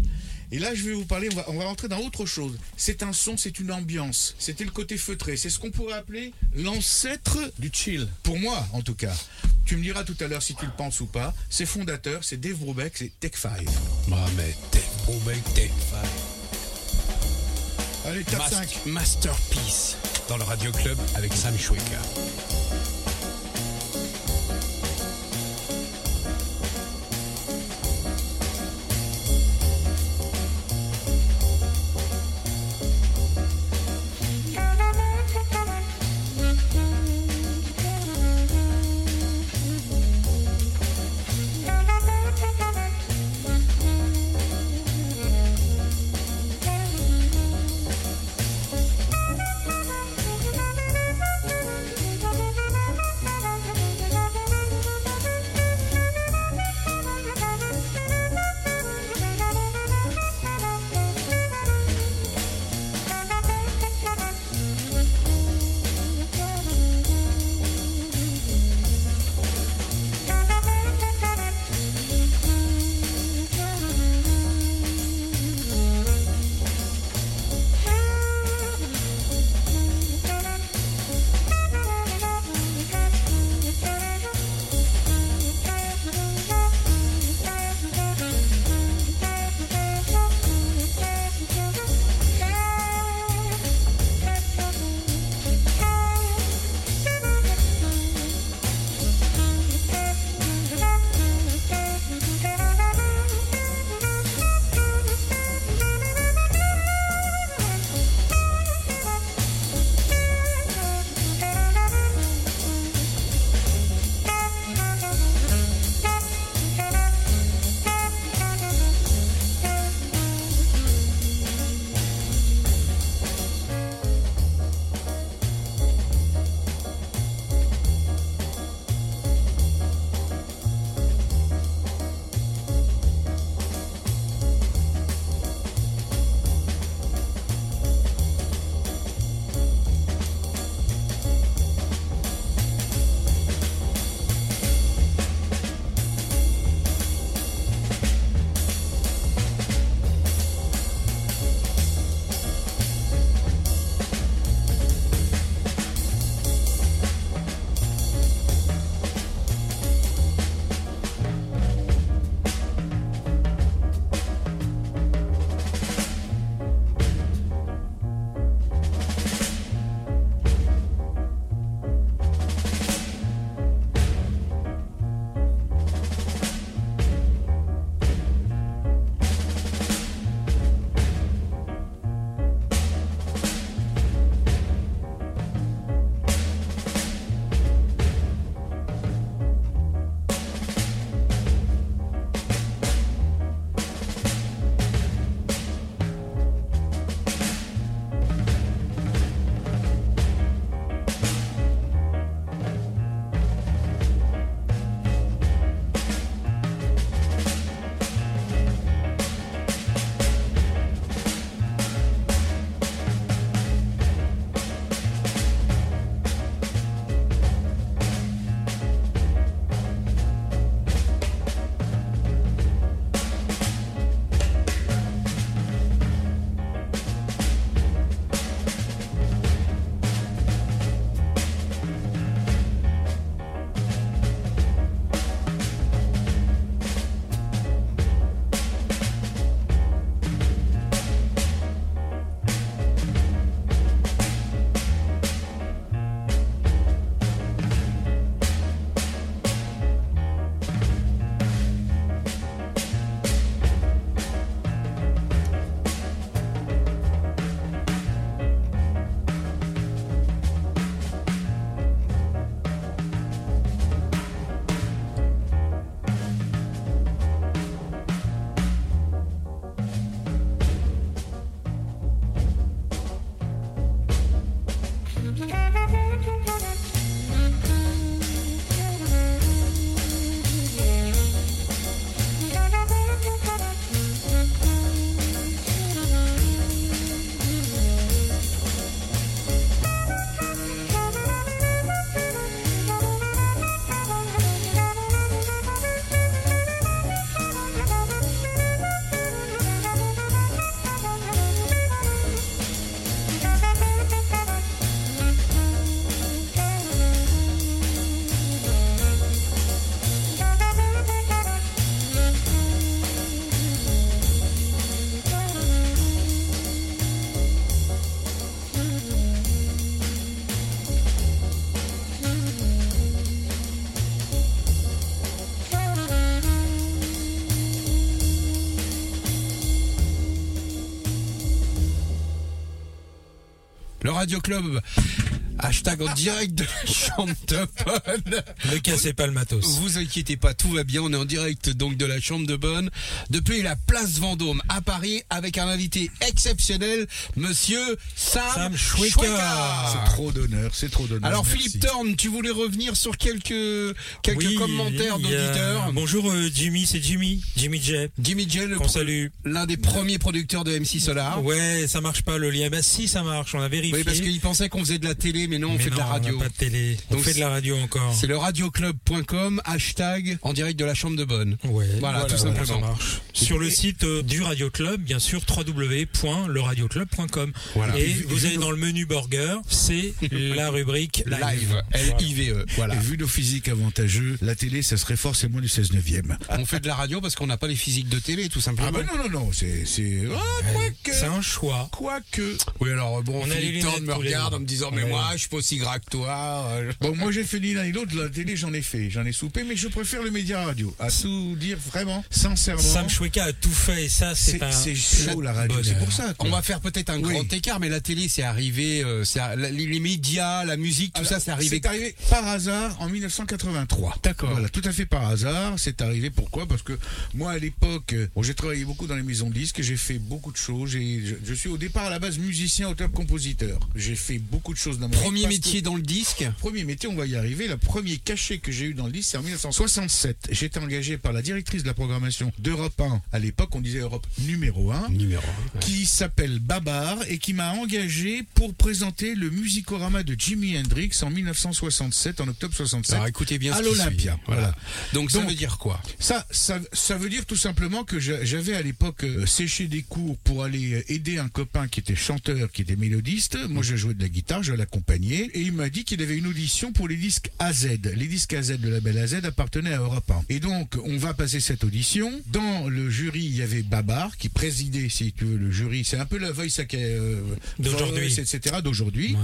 Et là, je vais vous parler, on va, on va rentrer dans autre chose. C'est un son, c'est une ambiance. C'était le côté feutré. C'est ce qu'on pourrait appeler l'ancêtre du chill. Pour moi, en tout cas. Tu me diras tout à l'heure si tu le penses ou pas. C'est fondateur, c'est Dave Brubeck, c'est Tech 5. Bah, mais Tech Brubeck, Tech Five. Allez, top Mas- 5. Masterpiece dans le Radio Club avec Sam Schweika. Radio Club. Hashtag en direct de la chambre de bonne. Ne cassez pas le matos. Vous inquiétez pas, tout va bien. On est en direct donc de la chambre de bonne depuis la place Vendôme à Paris avec un invité exceptionnel, Monsieur Sam, Sam. C'est trop d'honneur, c'est trop d'honneur. Alors Merci. Philippe Thorne, tu voulais revenir sur quelques quelques Oui, commentaires y a- d'auditeurs? Bonjour euh, Jimmy, c'est Jimmy. Jimmy J. Jimmy J, le l'un des premiers producteurs de MC Solar. Ouais, ça marche pas le lien. Bah si, ça marche, on a vérifié. Oui, parce qu'il pensait qu'on faisait de la télé, mais non, on Mais fait de la radio. On a pas de télé. On Donc fait de la radio encore. C'est le radioclub.com, hashtag en direct de la chambre de bonne. Ouais, Voilà, tout ça simplement. marche. Sur le site euh, du Radio Club, bien sûr, www.leradioclub.com. Voilà. Et vu- vous vu allez nos- dans le menu burger, c'est la rubrique live. Live, L-I-V-E. Voilà. Et vu nos physiques avantageux, la télé, ça serait forcément du 16 neuvième. On fait de la radio parce qu'on n'a pas les physiques de télé, tout simplement. Ah bah non, non, non, c'est... c'est... Ah, quoique C'est un choix. Quoique Oui, alors bon, On a les Philippe Thorne me regarde en me disant, mais Ouais. moi, je suis pas aussi gras que toi. Euh, Bon, moi j'ai fait ni l'un ni l'autre, la télé j'en ai fait, j'en ai soupé, mais je préfère le média radio. À tout dire vraiment, sincèrement. Sam Choueka a tout fait et ça, c'est un c'est chaud la radio, c'est pour ça. quoi. On va faire peut-être un Oui. grand écart, mais la télé, c'est arrivé, euh, à- les, médias, la musique, tout Alors, ça, c'est arrivé. C'est arrivé par hasard en 1983. D'accord. Voilà, tout à fait par hasard. C'est arrivé pourquoi? Parce que moi, à l'époque, euh, bon, j'ai travaillé beaucoup dans les maisons de disques, j'ai fait beaucoup de choses. Je, je suis au départ à la base musicien, auteur, compositeur. J'ai fait beaucoup de choses dans ma vie Premier métier que- dans le disque. Premier métier, on va y arriver. Le premier cachet que j'ai eu dans le disque, c'est en 1967. J'étais engagé par la directrice de la programmation d'Europe 1. À l'époque, on disait Europe numéro 1 Numéro qui s'appelle Babar et qui m'a engagé pour présenter le musicorama de Jimi Hendrix en 1967, en octobre 67. Alors écoutez bien à l'Olympia. Voilà. Donc, ça Donc, veut dire quoi? Ça, ça, ça veut dire tout simplement que j'a- j'avais à l'époque euh, séché des cours pour aller euh, aider un copain qui était chanteur, qui était mélodiste. Moi, je jouais de la guitare, je l'accompagnais. Et il m'a dit qu'il avait une audition pour les disques AZ. Les disques AZ, le label AZ, appartenaient à Europe 1. Et donc, on va passer cette audition. Dans le jury, il y avait Babar, qui présidait, si tu veux, le jury. C'est un peu la voice euh, D'aujourd'hui. Etc. d'aujourd'hui.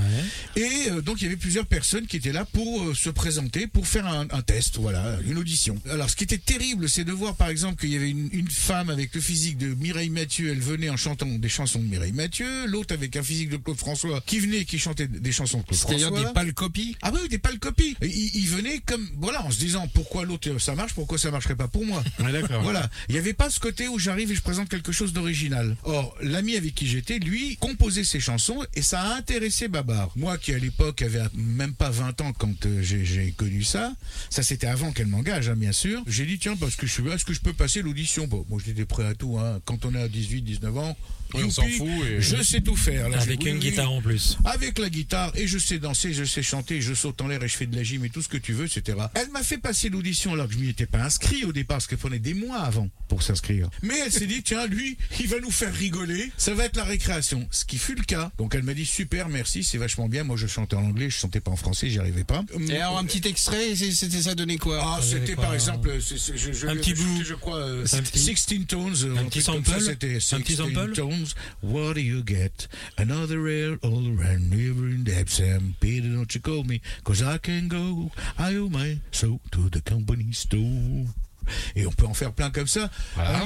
Ouais. Et euh, donc il y avait plusieurs personnes qui étaient là pour euh, se présenter, pour faire un, un test, voilà, une audition. Alors ce qui était terrible, c'est de voir par exemple qu'il y avait une, une femme avec le physique de Mireille Mathieu, elle venait en chantant des chansons de Mireille Mathieu, l'autre avec un physique de Claude François qui venait et qui chantait des chansons de Claude C'est-à-dire François. des pâles copies Ah oui, des pâles copies. Et Il, il venait comme, voilà, en se disant pourquoi l'autre euh, ça marche, pourquoi ça marcherait pas pour moi. d'accord. Voilà. Il n'y avait pas ce côté où j'arrive et je présente quelque chose d'original. Or, l'ami avec qui j'étais, lui, composait ses chansons et ça a intéressé Babar. Moi, qui à l'époque avait même pas 20 ans quand euh, j'ai- j'ai connu ça, ça c'était avant qu'elle m'engage, hein, bien sûr. J'ai dit, tiens, parce que je suis est-ce que je peux passer l'audition? Bon, moi j'étais prêt à tout, hein. Quand on a 18, 19 ans, on s'en fout et- Je sais tout faire. Là, Avec une oui, guitare en plus. avec la guitare et je sais danser, je sais chanter, je saute en l'air et je fais de la gym et tout ce que tu veux, etc. Elle m'a fait passer l'audition alors que je m'y étais pas inscrit au départ, parce qu'elle prenait des mois avant pour s'inscrire. Mais elle s'est dit, tiens, lui, il va nous faire rigoler, ça va être la récréation. Ce qui fut le cas. Donc elle m'a dit, super, merci, c'est vachement bien. Moi, je chantais en anglais, je chantais pas en français, j'y arrivais pas. Et alors un petit extrait, c'était ça donné quoi? Ah, c'était donnait par quoi exemple, c'est- c'est- je, je Un petit bout. je crois, euh, Un petit- 16 tones. euh, Un petit sample C'était Un petit 16 sample tones. What do you get? Another air all around, never in depth. Sam, Peter, don't you call me, cause I can go. I owe my soul to the company store. Et on peut en faire plein comme ça. Voilà.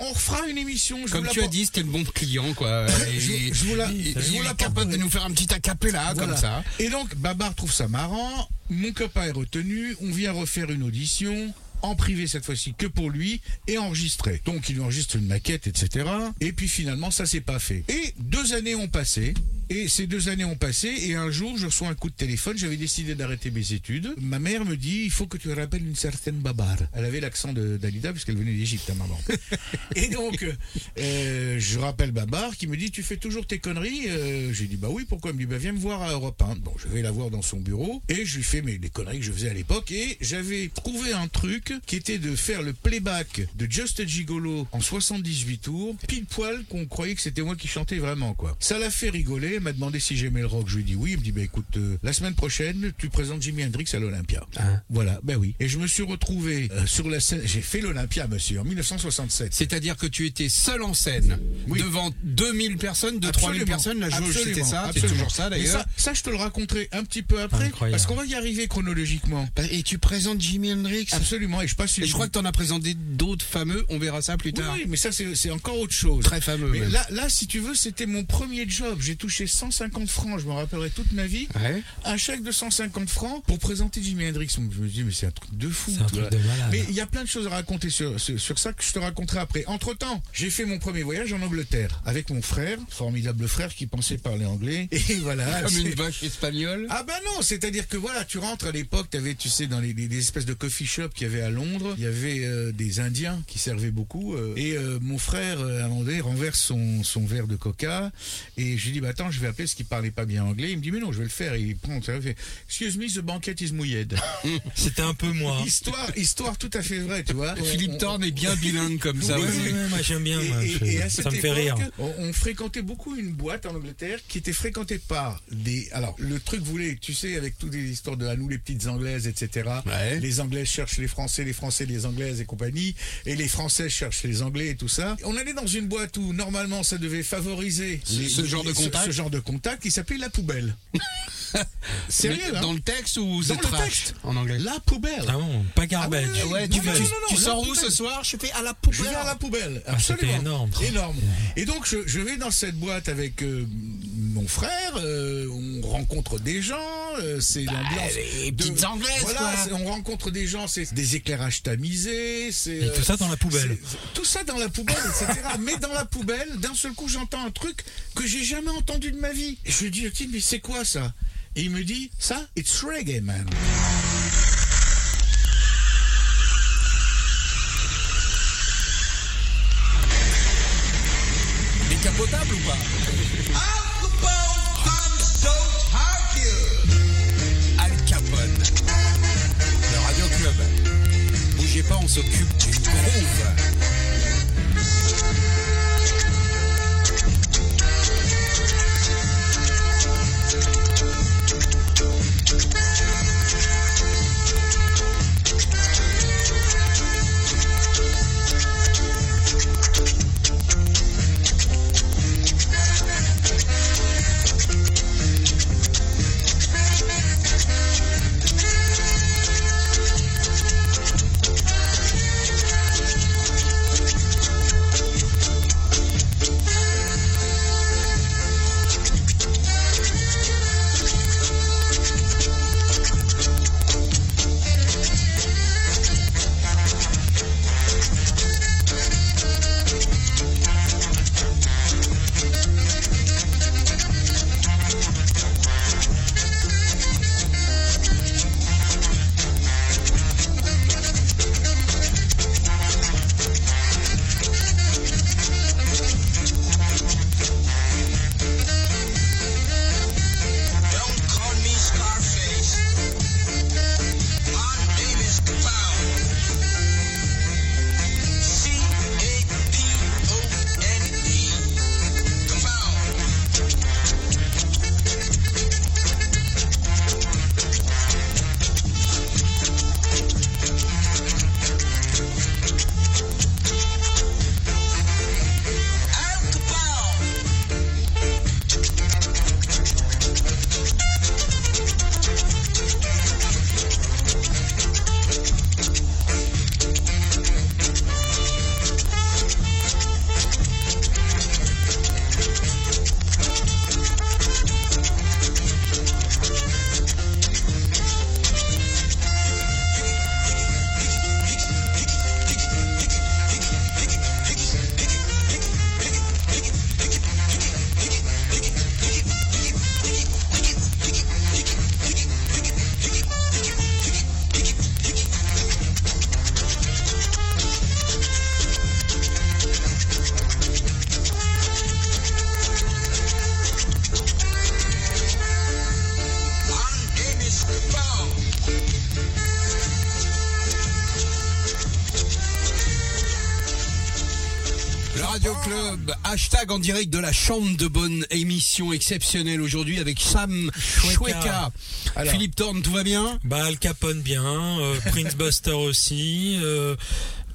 On, refera une émission. Je Comme tu as dit, c'était le bon client, quoi. Et- Je- je vous la- il- je vous il la est capable de nous faire un petit acapella Voilà. comme ça. Et donc, Babar trouve ça marrant. Mon copain est retenu. On vient refaire une audition. En privé cette fois-ci que pour lui et enregistré. Donc il enregistre une maquette, etc. Et puis finalement ça s'est pas fait. Et deux années ont passé. Et ces deux années ont passé. Et un jour je reçois un coup de téléphone. J'avais décidé d'arrêter mes études. Ma mère me dit il faut que tu rappelles une certaine Babar. Elle avait l'accent de d'Alida puisqu'elle venait d'Égypte, ta maman. et donc euh, je rappelle Babar qui me dit tu fais toujours tes conneries. Euh, J'ai dit bah oui pourquoi? Elle me dit bah viens me voir à Europe 1. Bon je vais la voir dans son bureau et je lui fais mes les conneries que je faisais à l'époque et j'avais trouvé un truc qui était de faire le playback de Just a Gigolo en 78 tours, pile poil qu'on croyait que c'était moi qui chantais vraiment quoi. Ça l'a fait rigoler, m'a demandé si j'aimais le rock, je lui ai dit oui, il me dit bah écoute euh, la semaine prochaine tu présentes Jimi Hendrix à l'Olympia. Voilà, ben oui. Et je me suis retrouvé euh, sur la scène, j'ai fait l'Olympia monsieur en 1967. C'est-à-dire que tu étais seul en scène, Oui. devant 2000 personnes, 2 3000 Absolument. personnes, la jauge c'était ça, c'est toujours ça d'ailleurs. Ça, ça, je te le raconterai un petit peu après, Incroyable. parce qu'on va y arriver chronologiquement. Et tu présentes Jimi Hendrix? Absolument, et je passe. Et je crois que tu en as présenté d'autres fameux, on verra ça plus tard. oui, mais ça c'est encore autre chose. Très fameux. Mais là, là, si tu veux, c'était mon premier job. J'ai touché fait 150 francs, je me rappellerai toute ma vie. Ouais. Un chèque de 150 francs pour présenter Jimi Hendrix. Je me dis, mais c'est un truc de fou. Un truc de. Mais il y a plein de choses à raconter sur, sur, sur ça que je te raconterai après. Entre temps, j'ai fait mon premier voyage en Angleterre avec mon frère, formidable frère qui pensait parler anglais. Et voilà. Comme une vache espagnole. ah ben non, c'est-à-dire que voilà, tu rentres à l'époque, tu avais, tu sais, dans les, les- les espèces de coffee shops qu'il y avait à Londres, il y avait euh, des Indiens qui servaient beaucoup. euh, et euh, mon frère, donné, renverse son, son verre de coca. Et je lui dis, bah attends, je vais appeler ce qui parlait pas bien anglais. Il me dit, mais non, je vais le faire. Et il prend, il fait, excuse me, the banquet is mouilled. C'était un peu moi. histoire, histoire tout à fait vraie, tu vois. Philippe Thorne est bien bilingue comme ça ouais, ouais, moi j'aime bien. et, moi, et- je- et à cette ça me fait époque, rire. On, on fréquentait beaucoup une boîte en Angleterre qui était fréquentée par des. Alors, le truc voulait, tu sais, avec toutes les histoires de à nous les petites anglaises, etc. Ouais. Les anglaises cherchent les français, les français les anglaises et compagnie, et les français cherchent les anglais et tout ça. On allait dans une boîte où normalement ça devait favoriser Ce- les- ce genre de ce- contact ce genre de contact qui s'appelait la poubelle. Sérieux, hein Dans le texte ou Dans le Trash texte. en anglais La poubelle. Ah bon, pas garbage. Ah ouais, Ouais, Non, tu, non, tu- non, non, tu la sors où poubelle. ce soir? Je fais à la Je poubelle. vais à la poubelle. Ah, c'était Absolument. énorme. Énorme. Et donc, je, je vais dans cette boîte avec euh, mon frère. euh, on rencontre des gens. euh, c'est l'ambiance. Bah, les de- petites Anglaises, Voilà, quoi. c'est- on rencontre des gens. C'est des éclairages tamisés. C'est Et tout ça dans la poubelle. c'est- c'est- Tout ça dans la poubelle, etc. mais dans la poubelle, d'un seul coup, j'entends un truc que j'ai jamais entendu de ma vie. Et je lui dis, Tiens, mais c'est quoi ça? Et il me dit, ça, it's reggae, man. Décapotable ou pas? Al Capone. Le Radio Club. Bougez pas, on s'occupe du groove. En direct de la chambre de bonne émission exceptionnelle aujourd'hui avec Sam Choueka. Philippe Thorne, tout va bien Bah Al Capone bien, euh, Prince Buster aussi. euh,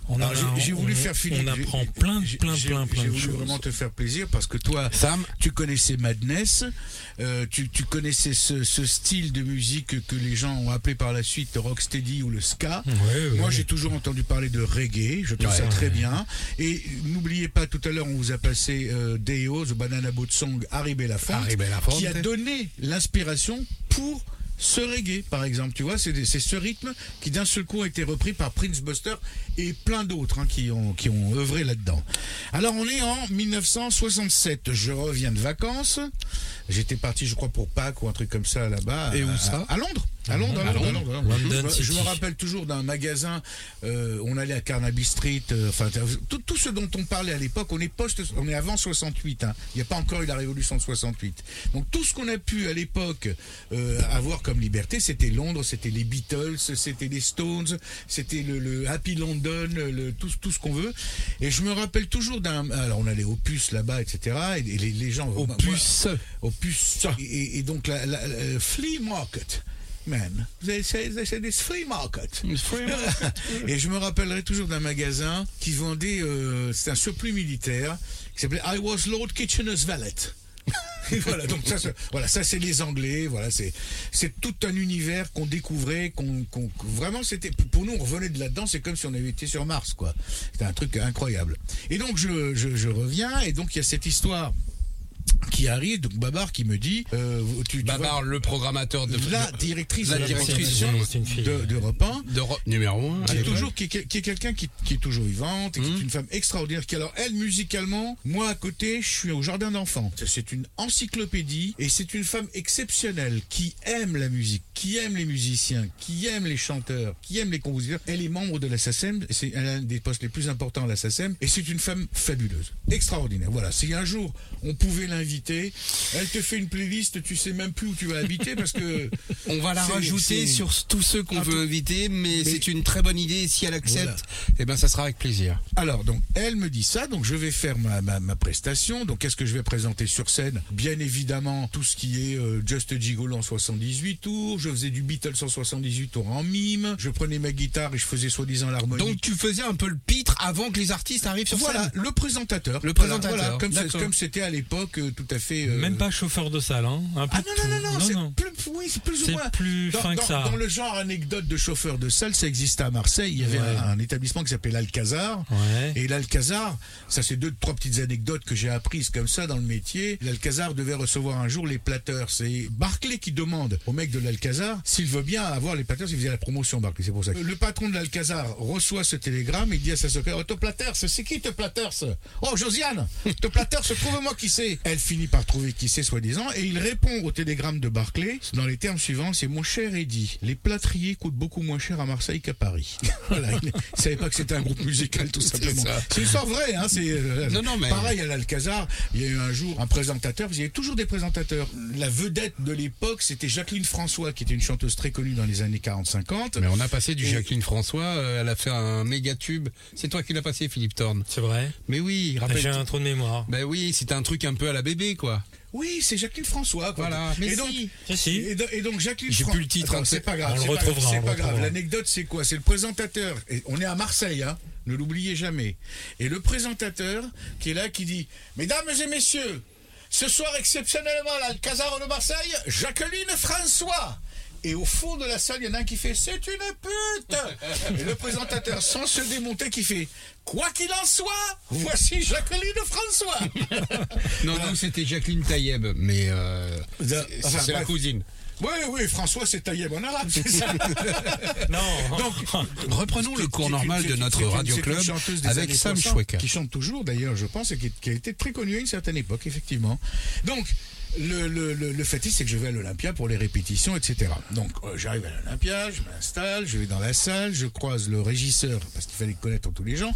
On, a- j'ai- voulu on- faire Philippe. On apprend plein, plein, j'ai- plein, plein J'ai voulu choses. vraiment te faire plaisir parce que toi, Sam tu connaissais Madness, euh, tu, tu connaissais ce, ce style de musique que les gens ont appelé par la suite le rocksteady ou le ska. Ouais, ouais. Moi, j'ai toujours entendu parler de reggae. Je trouve ça très bien. Et n'oubliez pas, tout à l'heure, on vous a passé euh, Deo, The Banana Boat Song, Harry Belafonte, Harry Belafonte. qui a donné l'inspiration pour ce reggae, par exemple. Tu vois, c'est ce rythme qui d'un seul coup a été repris par Prince Buster et plein d'autres hein, qui, ont, qui ont œuvré là-dedans. Alors, on est en 1967. Je reviens de vacances. J'étais parti, je crois, pour Pâques ou un truc comme ça là-bas. Et à- où ça? à, Londres. À Londres, à Londres, à Londres, à Londres. London Je me- Je City. me rappelle toujours d'un magasin. euh, on allait à Carnaby Street. euh, Enfin, tout, tout ce dont on parlait à l'époque, on est post, on est avant 68. hein. Il n'y a pas encore eu la révolution de 68. Donc tout ce qu'on a pu à l'époque euh, avoir comme liberté, c'était Londres, c'était les Beatles, c'était les Stones, c'était le, le Happy London, le, tout, tout ce qu'on veut. Et je me rappelle toujours d'un. Alors on allait au puce là-bas, etc. Et, et les, les gens. Au moi- puce. au puce. Et, et donc la, la- la- flea market. Man, they say, they say this flea market. Et je me rappellerai toujours d'un magasin qui vendait, euh, c'est un surplus militaire, qui s'appelait I was Lord Kitchener's valet. Et voilà, donc ça, c'est- voilà, ça c'est les Anglais, voilà, c'est c'est tout un univers qu'on découvrait, qu'on que vraiment c'était pour nous on revenait de là-dedans, c'est comme si on avait été sur Mars, quoi. C'était un truc incroyable. Et donc je, je, je reviens et donc il y a cette histoire qui arrive, donc Babar qui me dit, euh, tu, tu Babar, le programmateur de, vois, la de- directrice la de la directrice. programmation c'est une fille. de- d'Europe 1, d'Europe numéro 1. qui est toujours qui est, qui est quelqu'un qui, qui est toujours vivante et qui est une femme extraordinaire qui alors elle musicalement moi à côté je suis au jardin d'enfants. C'est une encyclopédie et c'est une femme exceptionnelle qui aime la musique qui aime les musiciens qui aime les chanteurs qui aime les compositeurs. Elle est membre de la SACEM c'est elle a un des postes les plus importants à la SACEM et c'est une femme fabuleuse extraordinaire. Voilà si un jour on pouvait l'inviter elle te fait une playlist tu sais même plus où tu vas habiter parce que On va la rajouter sur tous ceux qu'on Un veut inviter, mais, Mais- c'est une très bonne idée. Si elle accepte, Voilà. eh ben ça sera avec plaisir. Alors, donc, elle me dit ça, donc je vais faire ma, ma, ma prestation. Donc, qu'est-ce que je vais présenter sur scène? Bien évidemment, tout ce qui est euh, Just Gigolo en 78 tours. Je faisais du Beatles en 78 tours en mime. Je prenais ma guitare et je faisais soi-disant l'harmonie. Donc tu faisais un peu le pitre avant que les artistes arrivent sur voilà, scène? le présentateur. Le Voilà, présentateur, Voilà, comme c'était à l'époque euh, tout à fait. euh, Même pas chauffeur de salle, hein. Un peu Ah non, non, non, non, c'est plus, oui, c'est plus ou moins. plus dans, fin que dans- ça. dans le genre anecdote de chauffeur de salle, ça existait à Marseille. Il y avait Ouais. un, un établissement qui s'appelait l'Alcazar. Ouais. Et l'Alcazar, ça c'est deux, trois petites anecdotes que j'ai apprises comme ça dans le métier. L'Alcazar devait recevoir un jour les platteurs. C'est Barclay qui demande au mec de l'Alcazar s'il veut bien avoir les platteurs. Il faisait la promotion Barclay, c'est pour ça. Le patron de l'Alcazar reçoit ce télégramme et il dit à sa secrétaire, oh, te c'est qui te platters Oh, Josiane, te platters, trouve-moi qui c'est. Elle finit par trouver qui c'est soi-disant et il répond au télégramme de Barclay dans les termes suivants, c'est mon cher Eddy, les plâtriers coûtent beaucoup moins cher à Marseille qu'à Paris. voilà, il ne savait pas que c'était un groupe musical tout simplement. ça. C'est une histoire vraie, hein, c'est euh, Non, non, mais- pareil à l'Alcazar. Il y a eu un jour un présentateur, qu'il y avait toujours des présentateurs. La vedette de l'époque, c'était Jacqueline François, qui était une chanteuse très connue dans les années 40-50. Mais on a passé du Et- Jacqueline François, euh, elle a fait un méga tube. C'est toi qui l'as passé, Philippe Thorne. C'est vrai. Mais oui, rappelle. J'ai un trou de mémoire. Ben oui, c'était un truc un peu à la bébé, quoi. Oui, c'est Jacqueline François. quoi. Voilà. Mais et donc, si. Si, si. Et, do- et donc Jacqueline J'ai plus le titre, hein, c'est pas grave. on le c'est pas grave, retrouvera, C'est on le pas grave. retrouvera. L'anecdote, c'est quoi? C'est le présentateur. Et on est à Marseille, hein. Ne l'oubliez jamais. Et le présentateur qui est là, qui dit Mesdames et messieurs, ce soir exceptionnellement à l'Alcazar de Marseille, Jacqueline François. Et au fond de la salle, il y en a un qui fait C'est une pute Et le présentateur, sans se démonter, qui fait Quoi qu'il en soit, voici Jacqueline François Non, non, c'était Jacqueline Taïeb, mais euh, c'est- enfin, la cousine. Oui, oui, François, c'est Taïeb en arabe, c'est ça Non. Donc, Reprenons le cours normal de notre radio club avec Sam 60, Choueka. Qui chante toujours d'ailleurs, je pense, et qui, qui a été très connue à une certaine époque, effectivement. Donc, le, le, le, le fait est, c'est que je vais à l'Olympia pour les répétitions, etc. Donc, euh, j'arrive à l'Olympia, je m'installe, je vais dans la salle, je croise le régisseur, parce qu'il fallait connaître tous les gens,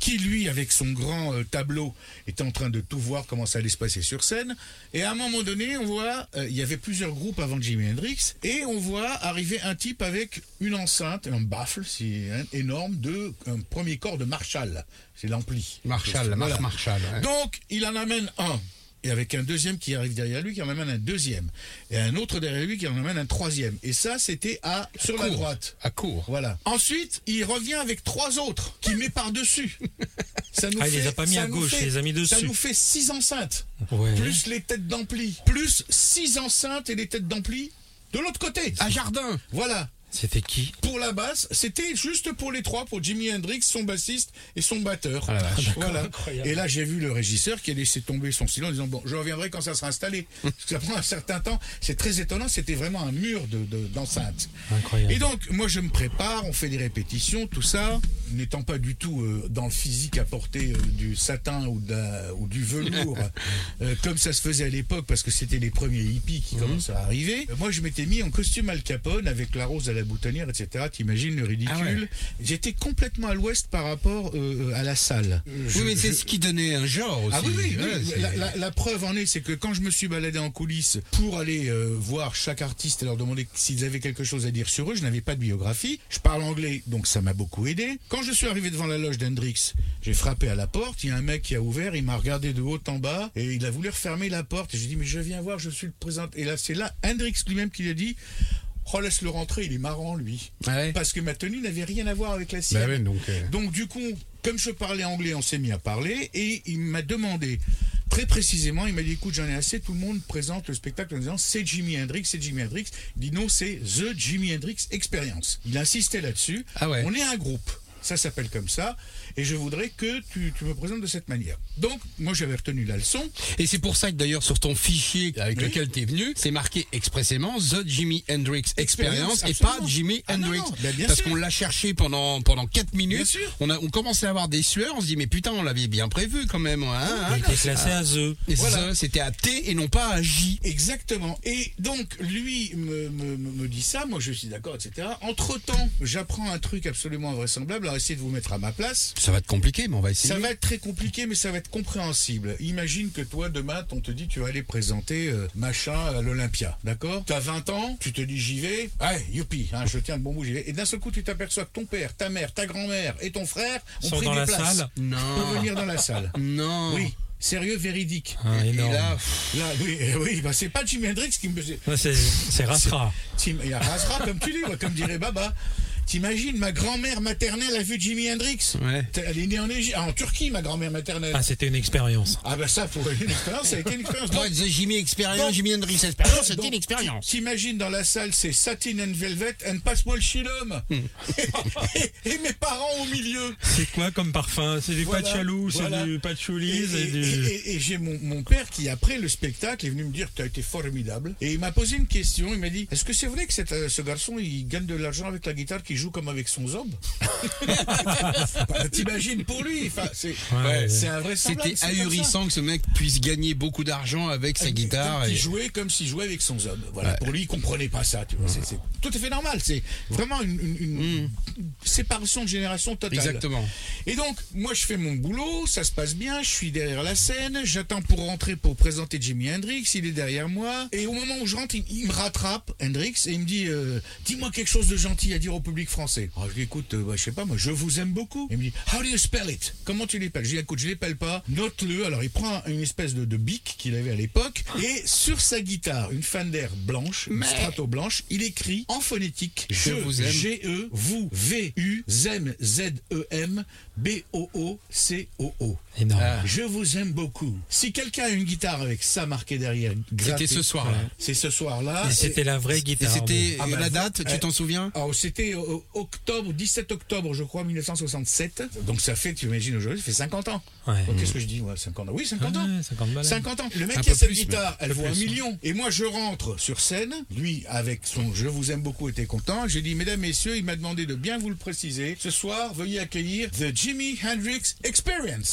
qui lui, avec son grand euh, tableau, est en train de tout voir comment ça allait se passer sur scène. Et à un moment donné, on voit, euh, il y avait plusieurs groupes avant Jimi Hendrix, et on voit arriver un type avec une enceinte, un baffle, si, hein, énorme, de un premier corps de Marshall. C'est l'ampli. Marshall. Marshall. Donc, il en amène un. Et avec un deuxième qui arrive derrière lui, qui en amène un deuxième, et un autre derrière lui qui en amène un troisième. Et ça, c'était à sur la Court. droite. À court. Voilà. Ensuite, il revient avec trois autres qu'il met par-dessus. Ça nous Ah, il les a pas mis ça à gauche, fait- il les a mis Ça dessus. nous fait six enceintes. Ouais. Plus les têtes d'ampli. Plus six enceintes et les têtes d'ampli de l'autre côté. À jardin. Voilà. C'était qui Pour la basse, c'était juste pour les trois, pour Jimi Hendrix, son bassiste et son batteur. Ah. Voilà. Et là, j'ai vu le régisseur qui a laissé tomber son stylo en disant bon, je reviendrai quand ça sera installé. Parce que ça prend un certain temps. C'est très étonnant. C'était vraiment un mur de de- d'enceinte. Incroyable. Et donc, moi, je me prépare, on fait des répétitions, tout ça, n'étant pas du tout euh, dans le physique à porter euh, du satin ou, de la- ou du velours, euh, comme ça se faisait à l'époque, parce que c'était les premiers hippies qui commençaient à arriver. Moi, je m'étais mis en costume Al Capone avec la rose à la boutonnière, etc. T'imagines le ridicule Ah ouais. J'étais complètement à l'ouest par rapport à la salle. Je- Oui, mais c'est je- ce qui donnait un genre aussi. ah oui, oui, oui. La, la- la preuve en est, c'est que quand je me suis baladé en coulisses pour aller voir chaque artiste et leur demander s'ils avaient quelque chose à dire sur eux, je n'avais pas de biographie. Je parle anglais, donc ça m'a beaucoup aidé. Quand je suis arrivé devant la loge d'Hendrix, j'ai frappé à la porte. Il y a un mec qui a ouvert, il m'a regardé de haut en bas et il a voulu refermer la porte. Et j'ai dit, mais je viens voir, je suis le président. Et là, c'est là Hendrix lui-même qui a dit. Oh, laisse-le rentrer, il est marrant, lui. Ah ouais. Parce que ma tenue n'avait rien à voir avec la sienne. Bah ouais, donc, euh, Donc du coup, comme je parlais anglais, on s'est mis à parler et il m'a demandé très précisément, il m'a dit écoute, j'en ai assez, tout le monde présente le spectacle en disant c'est Jimi Hendrix, c'est Jimi Hendrix. Il dit non, c'est The Jimi Hendrix Experience. Il insistait là-dessus. Ah ouais. On est un groupe. Ça s'appelle comme ça. Et je voudrais que tu, tu me présentes de cette manière. Donc, moi, j'avais retenu la leçon. Et c'est pour ça que d'ailleurs sur ton fichier avec Oui. lequel tu es venu, c'est marqué expressément The Jimi Hendrix Experience et pas. Jimi Ah Hendrix. non, ben Parce qu'on l'a cherché pendant pendant 4 minutes. Bien sûr. On a on commençait à avoir des sueurs, on se dit mais putain, on l'avait bien prévu quand même hein, hein. Il était classé à The. Et Voilà. ça, c'était à T et non pas à J. Exactement. Et donc, lui me, me, me- me dit ça, moi je suis d'accord, etc. Entre-temps, j'apprends un truc absolument invraisemblable. Alors, essayez de vous mettre à ma place. Ça va être compliqué, mais on va essayer. Ça va être très compliqué, mais ça va être compréhensible. Imagine que toi, demain, on te dit tu vas aller présenter euh, machin à l'Olympia, d'accord? T'as 20 ans, tu te dis j'y vais, ouais, youpi, hein, je tiens le bon bout, j'y vais. Et d'un seul coup, tu t'aperçois que ton père, ta mère, ta grand-mère et ton frère ont Sont pris dans des la places. salle Peuvent Non. venir dans la salle. Non. Oui, sérieux, véridique. Ah, Et énorme. là, Là, oui, eh oui, bah, c'est pas Jimi Hendrix qui me faisait. C'est. Tim- Il y a rasera comme tu dis, comme dirait Baba. T'imagines, ma grand-mère maternelle a vu Jimi Hendrix Ouais. Elle est née en, Égypte- ah, en Turquie, ma grand-mère maternelle. Ah, c'était une expérience. Ah bah ça, pour une expérience, ça a été une expérience. Donc, The Jimi Experience, Donc- Jimi Hendrix Experience, c'était une expérience. T'imagines dans la salle, c'est Satin and Velvet and Passe-moi le. Hmm. et, et mes parents au milieu. C'est quoi comme parfum? C'est du Voilà, patchalou, c'est du Et, patchouli, et- c'est du... et- et- et j'ai mon, mon père qui, après le spectacle, est venu me dire que tu as été formidable. Et il m'a posé une question. Il m'a dit Est-ce que c'est vrai que euh, ce garçon, il gagne de l'argent avec la guitare, qu'il joue comme avec son zob Bah, T'imagines pour lui enfin, C'est Ouais, un vrai C'était ahurissant que ce mec puisse gagner beaucoup d'argent avec sa guitare. Il et- jouait comme s'il jouait avec son zob. Voilà. Ouais. Pour lui, il comprenait pas ça. Tu vois. C'est- tout à fait normal. C'est vraiment une, une- une séparation de génération totale. Exactement. Et donc, moi, je fais mon boulot, ça se passe bien, je suis derrière la scène, j'attends pour rentrer pour présenter Jimi Hendrix, il est derrière moi, et au moment où je rentre, il, il me rattrape, Hendrix, et il me dit, euh, dis-moi quelque chose de gentil à dire au public français. Alors, je lui dis, écoute, euh, bah, je sais pas, moi, je vous aime beaucoup. Il me dit, how do you spell it? Comment tu l'épelles Je lui dis, écoute, je l'épelle pas, note-le. Alors, il prend une espèce de, de bic qu'il avait à l'époque, et sur sa guitare, une Fender blanche, une strato blanche, il écrit en phonétique, Je vous aime. G-E, vous, V-U, ZEM, Z-E-M, B-O-O-C-O-O. Énorme. Ah. Je vous aime beaucoup. Si quelqu'un a une guitare avec ça marqué derrière, C'était ce soir-là. C'est ce soir-là. Et c'était la vraie Et guitare. c'était Ah bah, la date, tu t'en souviens? Alors, c'était au- au- octobre, 17 octobre, je crois, 1967. Donc ça fait, tu imagines aujourd'hui, ça fait 50 ans. Ouais. Qu'est-ce que je dis ouais, 50 ans? Oui, 50 ans. Ouais, 50 balles. 50 ans. Le mec qui a cette guitare, elle vaut un million. Et moi, je rentre sur scène. Lui, avec son Je vous aime beaucoup, était content. J'ai dit, mesdames, messieurs, il m'a demandé de bien vous le préciser. Ce soir, veuillez accueillir The Jimi Hendrix Experience.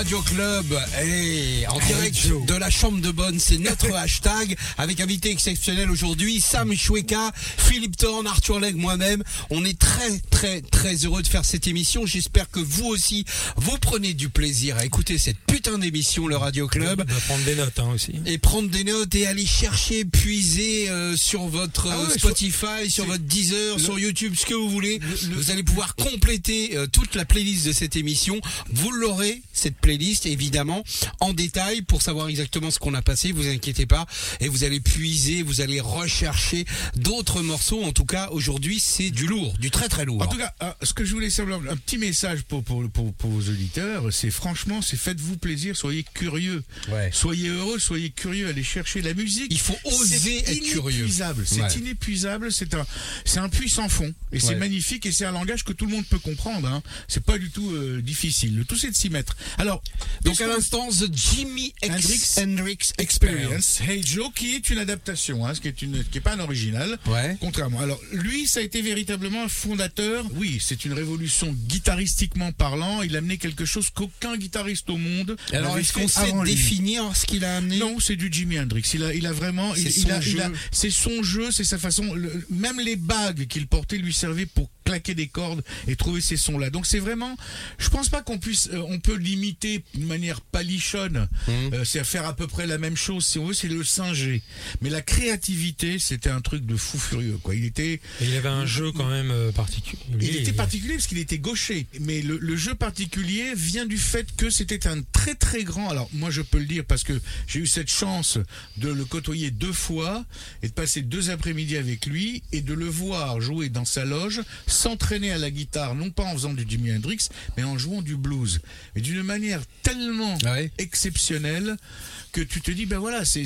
Radio Club et en direct de la chambre de bonne, c'est notre hashtag avec invité exceptionnel aujourd'hui, Sam Choueka, Philippe Thorne, Arthur Legge, moi-même. On est très très très heureux de faire cette émission. J'espère que vous aussi, vous prenez du plaisir à écouter cette putain d'émission, le Radio Club. On va prendre des notes hein, aussi. Et prendre des notes et aller chercher, puiser euh, sur votre Ah euh, ouais, Spotify, sur votre Deezer, le- sur YouTube, ce que vous voulez. Le- le- Vous allez pouvoir compléter euh, toute la playlist de cette émission. Vous l'aurez, cette playlist, évidemment, en détail pour savoir exactement ce qu'on a passé. Vous inquiétez pas. Et vous allez puiser, vous allez rechercher d'autres morceaux. En tout cas, aujourd'hui, c'est du lourd, du très très lourd. En tout cas, euh, ce que je voulais savoir, un petit message pour, pour, pour, pour vos auditeurs, c'est franchement, c'est faites-vous plaisir, soyez curieux. Ouais. Soyez heureux, soyez curieux, allez chercher la musique. Il faut oser être curieux. C'est Ouais. inépuisable, c'est un, c'est un puits sans fond. Et c'est magnifique et c'est un langage que tout le monde peut comprendre. Hein. C'est pas du tout euh, difficile. Le tout, c'est de s'y mettre. Alors, Donc à l'instant, The Jimi Hendrix Hendrix Experience. Hey Joe, qui est une adaptation, hein, ce qui est une, qui est pas un original. Ouais. Contrairement. Alors, lui, ça a été véritablement un fondateur. Oui, c'est une révolution guitaristiquement parlant. Il a amené quelque chose qu'aucun guitariste au monde. Alors, est-ce qu'on sait lui. définir ce qu'il a amené? Non, c'est du Jimi Hendrix. Il a, il a vraiment, C'est il son a, il a- jeu. c'est son jeu, c'est sa façon. le- même les bagues qu'il portait lui servaient pour claquer des cordes et trouver ces sons-là. Donc c'est vraiment, je pense pas qu'on puisse, euh, on peut l'imiter d'une manière palichonne. Mmh. Euh, c'est à faire à peu près la même chose. Si on veut, c'est le singer. Mais la créativité, c'était un truc de fou furieux. Quoi. Il était, Et il avait un jeu quand même euh, particulier. il était particulier parce qu'il était gaucher. Mais le, le jeu particulier vient du fait que c'était un très très grand. Alors moi je peux le dire parce que j'ai eu cette chance de le côtoyer deux fois et de passer deux après-midi avec lui et de le voir jouer dans sa loge, s'entraîner à la guitare, non pas en faisant du Jimi Hendrix, mais en jouant du blues. Mais d'une manière tellement Ah ouais exceptionnelle que tu te dis ben voilà c'est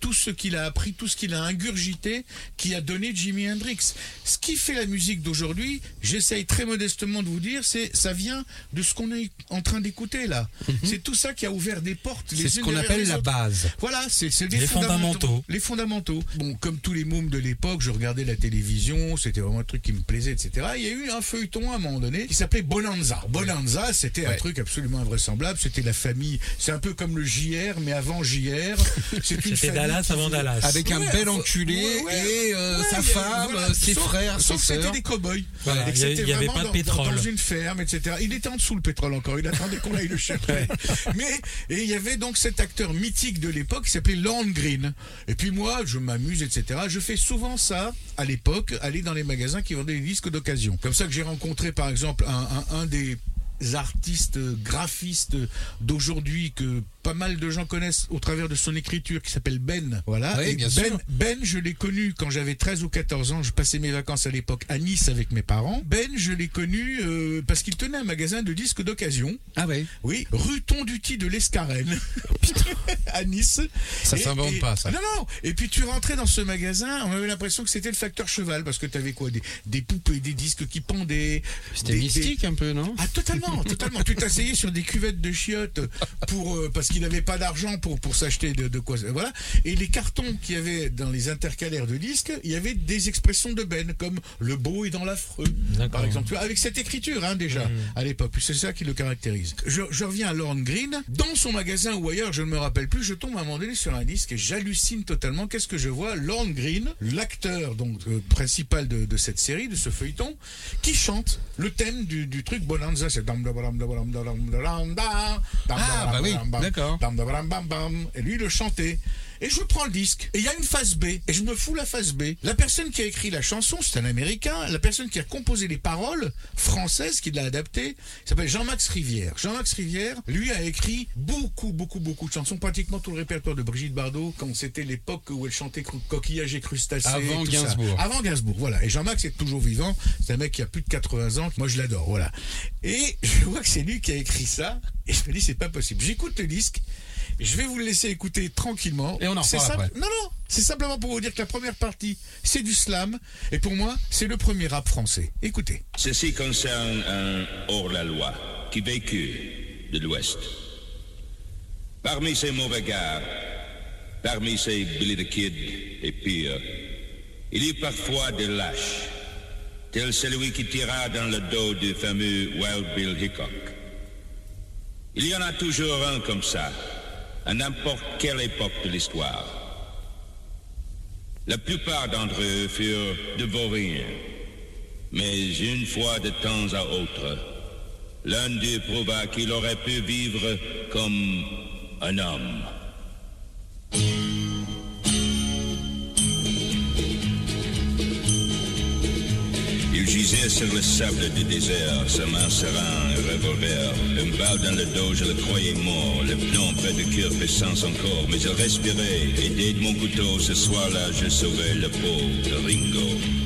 tout ce qu'il a appris tout ce qu'il a ingurgité qui a donné Jimi Hendrix ce qui fait la musique d'aujourd'hui j'essaye très modestement de vous dire c'est ça vient de ce qu'on est en train d'écouter là c'est tout ça qui a ouvert des portes Mhm. C'est ce qu'on appelle la base. Voilà, c'est Les fondamentaux. fondamentaux. Les fondamentaux. Bon, comme tous les mômes de l'époque, je regardais la télévision, c'était vraiment un truc qui me plaisait, etc. Il y a eu un feuilleton à un moment donné qui s'appelait Bonanza. Bonanza, c'était un Ouais. truc absolument invraisemblable. C'était la famille, c'est un peu comme le JR, mais avant JR. C'est une C'était Dallas qui- avant Dallas. Avec un bel enculé ouais, et euh, sa femme, voilà. ses Sauf- frères, sauf ses que c'était des cow-boys. Voilà, il y a- c'était il y avait pas de dans- pétrole. Dans une ferme, etc. Il était en dessous le pétrole encore. Il attendait qu'on aille le chercher. Mais et il y avait donc cet acteur mythique de l'époque qui s'appelait Lorne Green. Et puis moi, je m'amuse, etc. Je fais souvent ça à l'époque, aller dans les magasins qui vendaient des disques Comme ça que j'ai rencontré par exemple un, des artistes graphistes d'aujourd'hui que pas mal de gens connaissent au travers de son écriture qui s'appelle Ben. Voilà. Oui, Et bien ben, sûr. Ben, je l'ai connu quand j'avais 13 ou 14 ans. Je passais mes vacances à l'époque à Nice avec mes parents. Ben, je l'ai connu euh, parce qu'il tenait un magasin de disques d'occasion. Ah ouais. Oui, rue Tonduti de l'Escarène. à Nice. Ça s'invente et- pas, ça. Non, non. Et puis tu rentrais dans ce magasin, on avait l'impression que c'était le facteur cheval parce que tu avais quoi des, des poupées, des disques qui pendaient. C'était des- mystique un peu, non? Ah totalement, totalement. tu t'asseyais sur des cuvettes de chiottes pour euh, parce qu'il qui n'avait pas d'argent pour, pour s'acheter de, de, quoi. Voilà. Et les cartons qu'il y avait dans les intercalaires de disques, il y avait des expressions de Ben, comme le beau est dans l'affreux, par exemple. Avec cette écriture, hein, déjà, à l'époque. C'est ça qui le caractérise. Je, je reviens à Lorne Green. Dans son magasin ou ailleurs, je ne me rappelle plus, je tombe à un moment donné sur un disque et j'hallucine totalement. Qu'est-ce que je vois Lorne Green, l'acteur donc euh, principal de, de, cette série, de ce feuilleton, qui chante le thème du, du truc Bonanza. C'est ah, bah oui, d'accord. dam, dam, dam, bam, bam. Et lui, il le chantait. Et je prends le disque. Et il y a une phase B. Et je me fous la phase B. La personne qui a écrit la chanson, c'est un Américain. La personne qui a composé les paroles françaises, qui l'a adapté, s'appelle Jean-Max Rivière. Jean-Max Rivière, lui, a écrit beaucoup, beaucoup, beaucoup de chansons. Pratiquement tout le répertoire de Brigitte Bardot, quand c'était l'époque où elle chantait Coquillage et crustacés. Avant tout ça. Gainsbourg. Avant Gainsbourg, voilà. Et Jean-Max est toujours vivant. C'est un mec qui a plus de 80 ans. Moi, je l'adore, voilà. Et je vois que c'est lui qui a écrit ça. Et je me dis, c'est pas possible. J'écoute le disque. Je vais vous le laisser écouter tranquillement. Et on en reparle simple- après. Non, non, c'est simplement pour vous dire que la première partie, c'est du slam. Et pour moi, c'est le premier rap français. Écoutez. Ceci concerne un hors-la-loi qui vécut de l'Ouest. Parmi ces mauvais gars, parmi ces Billy the Kid et pire, il y a parfois des lâches, tel celui qui tira dans le dos du fameux Wild Bill Hickok. Il y en a toujours un comme ça, à n'importe quelle époque de l'histoire. La plupart d'entre eux furent vauriens, mais une fois de temps à autre, l'un d'eux prouva qu'il aurait pu vivre comme un homme. Il gisait sur le sable du désert, sa main serrant un revolver. Une balle dans le dos, je le croyais mort. Le plomb près du cœur sans son corps, mais il respirait. Aidé de mon couteau, ce soir-là, je sauvais le pauvre Ringo.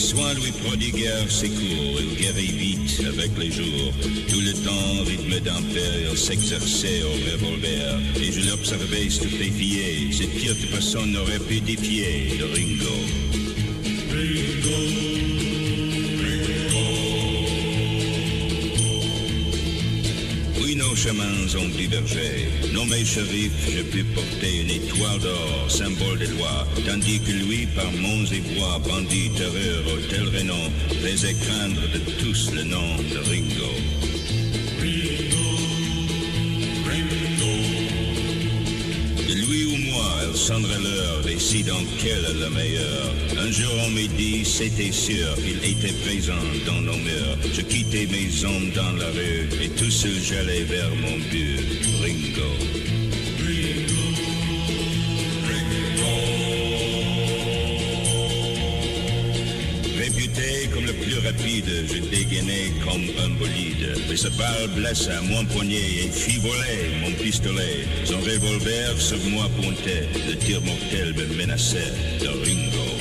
Soins lui prodiguèrent ses cours, il guérit vite avec les jours. Tout le temps, rythme d'enfer, il s'exerçait au revolver. Et je l'observais stupéfié, cette pire personne n'aurait pu défier de Ringo. Oui, nos chemins ont divergé. Nommé shérif, je pus porter une étoile d'or, symbole des lois, tandis que lui, par monts et bois, bandit terreur au tel renom, faisait craindre de tous le nom de Ringo. Sonnerait l'heure, décidant quelle est la meilleure. Un jour on m'a dit, c'était sûr qu'il était présent dans nos mœurs. Je quittais mes hommes dans la rue, et tout seul j'allais vers mon but, Ringo. Je dégainais comme un bolide. Mais ce balle blessa mon poignet et fit voler mon pistolet. Son revolver sur moi pointait, le tir mortel me menaçait de Ringo.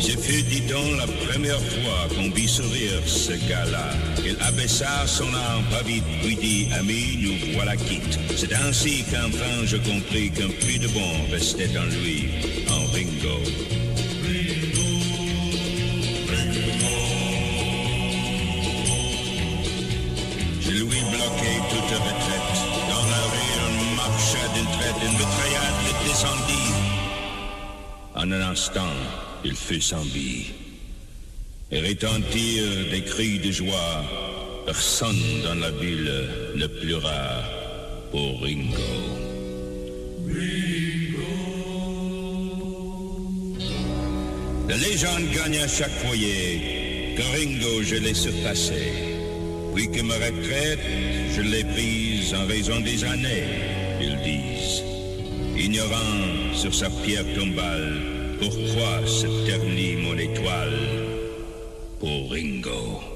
Ce fut, dit donc, la première fois qu'on vit sourire ce gars-là. Il abaissa son arme pas vite, puis dit, ami, nous voilà quittes. C'est ainsi qu'enfin je compris qu'un puits de bon restait en lui, en Ringo. Je lui bloquai toute retraite. Dans la rue, on marcha d'une traite, une mitraillade le descendit. En un instant, il fut sans vie. Et retentirent des cris de joie. Personne dans la ville ne pleura pour Ringo. La légende gagne à chaque foyer que Ringo je l'ai surpassé. Puis que ma retraite, je l'ai prise en raison des années, ils disent. Ignorant sur sa pierre tombale, pourquoi se ternit mon étoile pour Ringo. Ringo,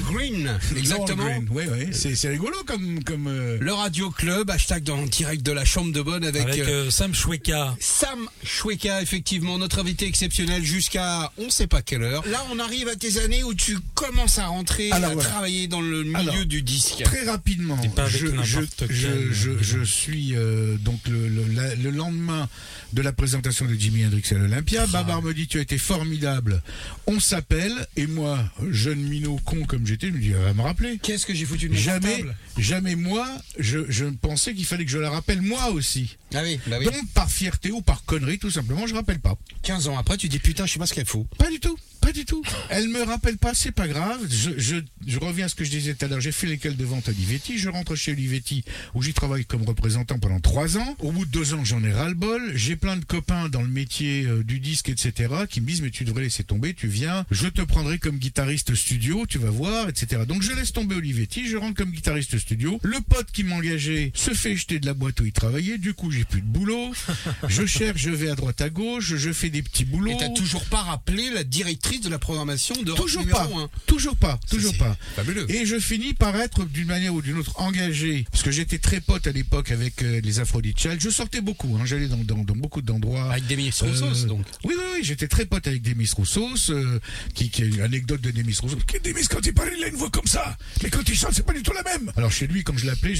green, exactement. Oui, oui, c'est c'est rigolo comme. comme euh, Le Radio Club, hashtag dans direct de la chambre de bonne avec, Avec euh, euh, Sam Shweka. Sam Choueka, effectivement, notre invité exceptionnel jusqu'à on sait pas quelle heure. Là, on arrive à tes années où tu commences à rentrer, Alors, à voilà. travailler dans le milieu Alors, du disque. Très rapidement, Et pas avec je, je, quel, je, je, euh, je suis euh, donc le, le, la- le lendemain de la présentation de Jimi Hendrix à l'Olympia. Babar me dit tu as été formidable. On s'appelle et moi, jeune minot con comme j'étais, je me dis elle va me rappeler. Qu'est-ce que j'ai foutu de mon Jamais, portable jamais moi, je, je pensais qu'il fallait que je la rappelle moi aussi. Ah oui, bah oui. Donc par fierté ou par connerie, tout simplement, je rappelle pas. 15 ans après, tu dis putain, je sais pas ce qu'elle fout. Pas du tout, pas du tout. Elle me rappelle pas, c'est pas grave. Je, je, je reviens à ce que je disais tout à l'heure. J'ai fait l'école de vente à Olivetti. Je rentre chez Olivetti où j'y travaille comme représentant pendant trois ans. Au bout de deux ans, j'en ai ras le bol. J'ai plein de copains dans le métier euh, du disque, etc. qui me disent mais tu devrais laisser tomber. Tu viens, je te prendrai comme guitariste studio. Tu vas voir, etc. Donc je laisse tomber Olivetti. Je rentre comme guitariste studio. Le pote qui m'engageait se fait jeter de la boîte où il travaillait. Du coup, j'ai plus de boulot. je cherche, je vais à droite à gauche. Je fais des petits boulots. Et t'as toujours pas rappelé la directrice de la programmation de Toujours pas, un. toujours pas, toujours pas. fabuleux. Et je finis par être d'une manière ou d'une autre engagé, parce que j'étais très pote à l'époque avec euh, les Aphrodite Child. Je sortais beaucoup, hein, j'allais dans, dans, dans beaucoup d'endroits. Avec Demis Roussos, Euh, donc. Oui, oui, oui, j'étais très pote avec Demis Roussos, euh, qui, qui est une anecdote de Demis Roussos. Demis, quand il parle, il a une voix comme ça, mais quand il chante, c'est pas du tout la même. Alors chez lui, comme je l'appelais,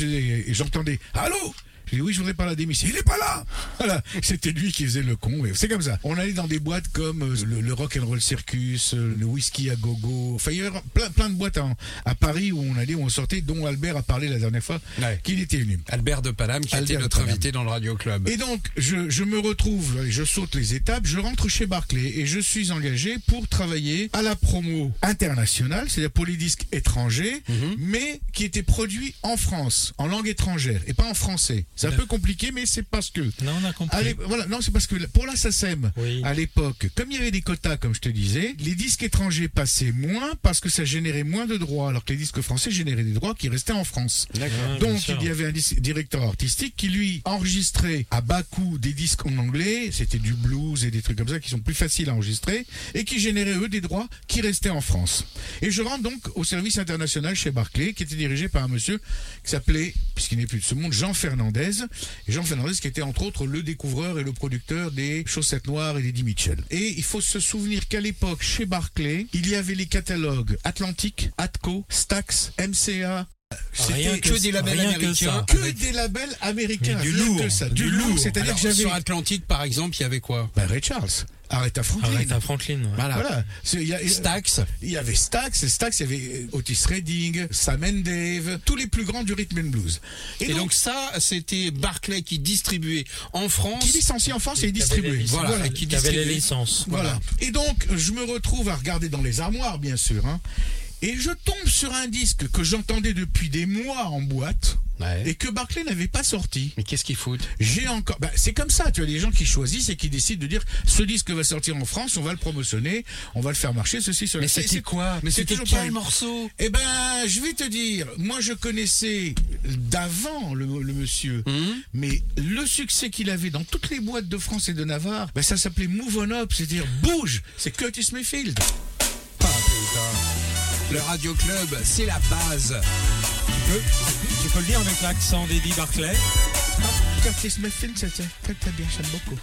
j'entendais Allô Je dis oui, je voudrais parler à Demis. Il est pas là. Voilà, c'était lui qui faisait le con. C'est comme ça. On allait dans des boîtes comme euh, le, le Rock and Roll Circus, euh, le whisky à gogo. Enfin, il y avait plein, plein de boîtes à Paris où on allait, où on sortait, dont Albert a parlé la dernière fois Ouais. qu'il était venu. Albert de Paname qui Albert était notre invité dans le Radio Club. Et donc, je, je me retrouve, je saute les étapes, je rentre chez Barclay et je suis engagé pour travailler à la promo internationale, c'est-à-dire pour les disques étrangers, mais qui étaient produits en France, en langue étrangère et pas en français. C'est un peu compliqué, mais c'est parce que. Non, on a compris. Voilà, non, c'est parce que pour la SACEM, Oui. à l'époque, comme il y avait des quotas, comme je te disais, les disques étrangers passaient moins parce que ça générait moins de droits, alors que les disques français généraient des droits qui restaient en France. Ouais, bien Donc il y avait un directeur artistique qui lui enregistrait à bas coût des disques en anglais, c'était du blues et des trucs comme ça qui sont plus faciles à enregistrer et qui généraient eux des droits qui restaient en France. Et je rentre donc au service international chez Barclay qui était dirigé par un monsieur qui s'appelait, puisqu'il n'est plus de ce monde, Jean Fernandez. Et Jean Fernandez qui était entre autres le découvreur et le producteur des Chaussettes Noires et des Eddie Mitchell. Et il faut se souvenir qu'à l'époque chez Barclay, il y avait les catalogues Atlantic, Atco, Stax, MCA. Rien C'était que des labels rien que américains. que Avec- des labels américains. Mais du lourd, que ça. du Du lourd. lourd. C'est-à-dire que j'avais. sur Atlantique, par exemple, il y avait quoi? Bah, Ray Charles, Aretha Franklin. Aretha Franklin. ouais. Voilà. Il y a- Stax. Il y avait Stax, et Stax, il y avait euh, Otis Redding, Sam and Dave, tous les plus grands du rhythm and blues. Et, donc, ça, c'était Barclay qui distribuait en France. qui licencie en France et distribué. licences. Voilà, et qui Qui avait les distribuait. licences. Voilà. Et donc, je me retrouve à regarder dans les armoires, bien sûr. hein, et je tombe sur un disque que j'entendais depuis des mois en boîte Ouais. et que Barclay n'avait pas sorti. Mais qu'est-ce qu'ils foutent? J'ai encore. bah, c'est comme ça, tu as des gens qui choisissent et qui décident de dire ce disque va sortir en France, on va le promotionner, on va le faire marcher, ceci, cela. Mais C'est- c'était c'est- quoi? Mais c'est c'était toujours quel pareil. morceau? Eh ben, je vais te dire, moi je connaissais d'avant le, le monsieur, Hum mais le succès qu'il avait dans toutes les boîtes de France et de Navarre, ben, ça s'appelait Move On Up, c'est-à-dire bouge, c'est Curtis Mayfield. Ah, putain. Le Radio Club, c'est la base. Tu peux, tu peux le dire avec l'accent d'Eddie Barclay. Ah, Curtis Mayfield, c'est c'est très très bien, j'aime beaucoup,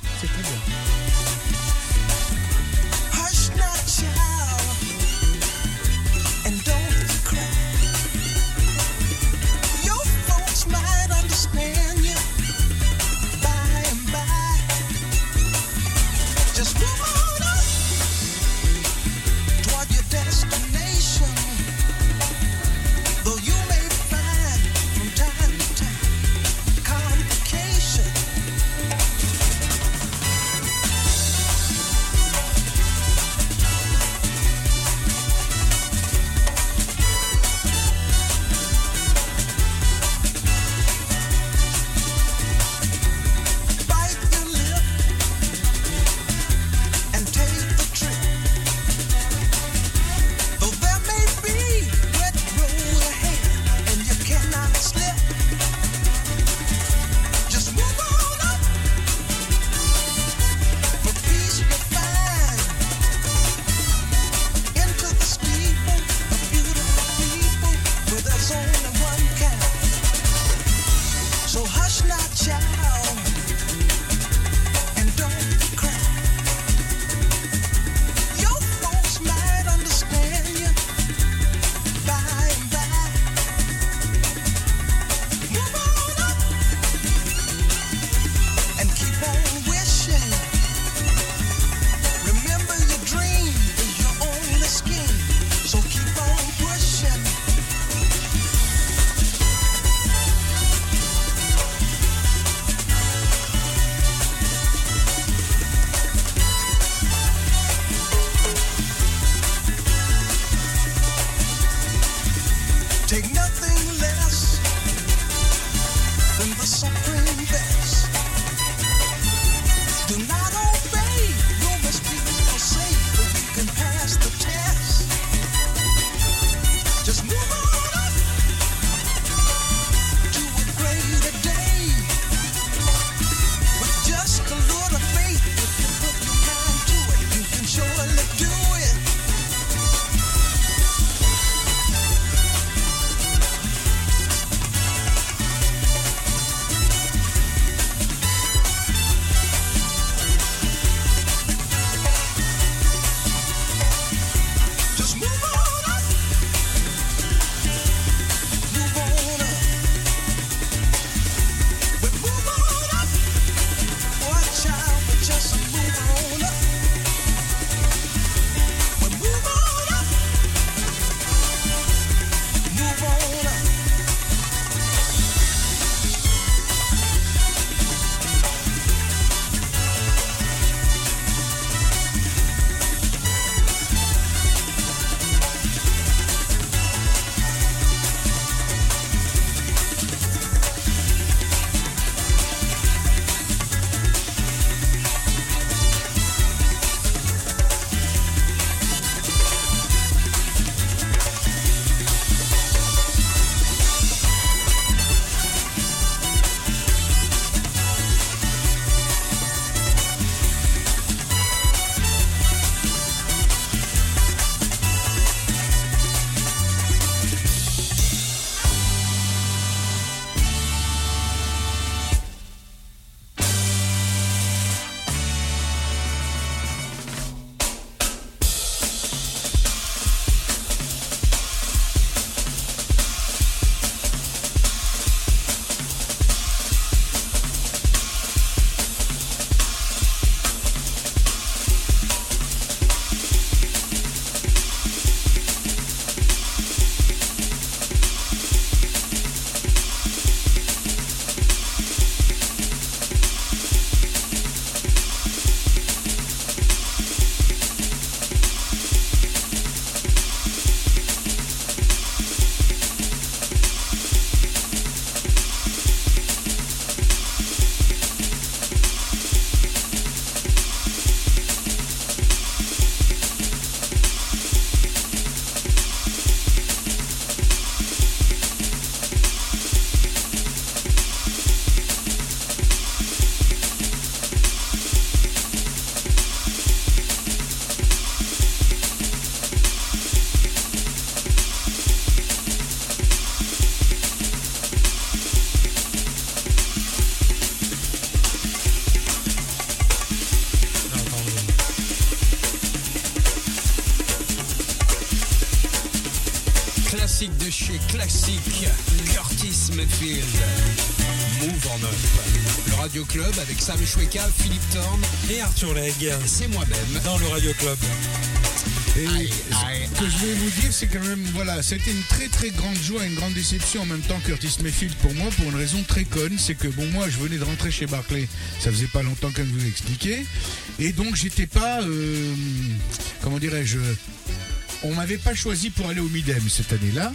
avec Sam Choueka, Philippe Thorne, Et Arthur Legge c'est moi-même. dans le Radio Club. Et ce que je vais vous dire, c'est quand même, voilà, c'était une très très grande joie et une grande déception en même temps Curtis Mayfield pour moi, pour une raison très conne, c'est que bon, moi je venais de rentrer chez Barclay, ça faisait pas longtemps que je vous ai expliqué, et donc j'étais pas, euh, comment dirais-je, on m'avait pas choisi pour aller au Midem cette année-là,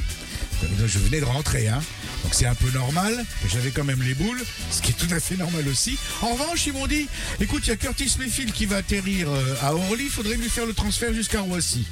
je venais de rentrer, hein. Donc c'est un peu normal, j'avais quand même les boules, ce qui est tout à fait normal aussi. En revanche, ils m'ont dit, écoute, il y a Curtis Mayfield qui va atterrir euh, à Orly, il faudrait lui faire le transfert jusqu'à Roissy.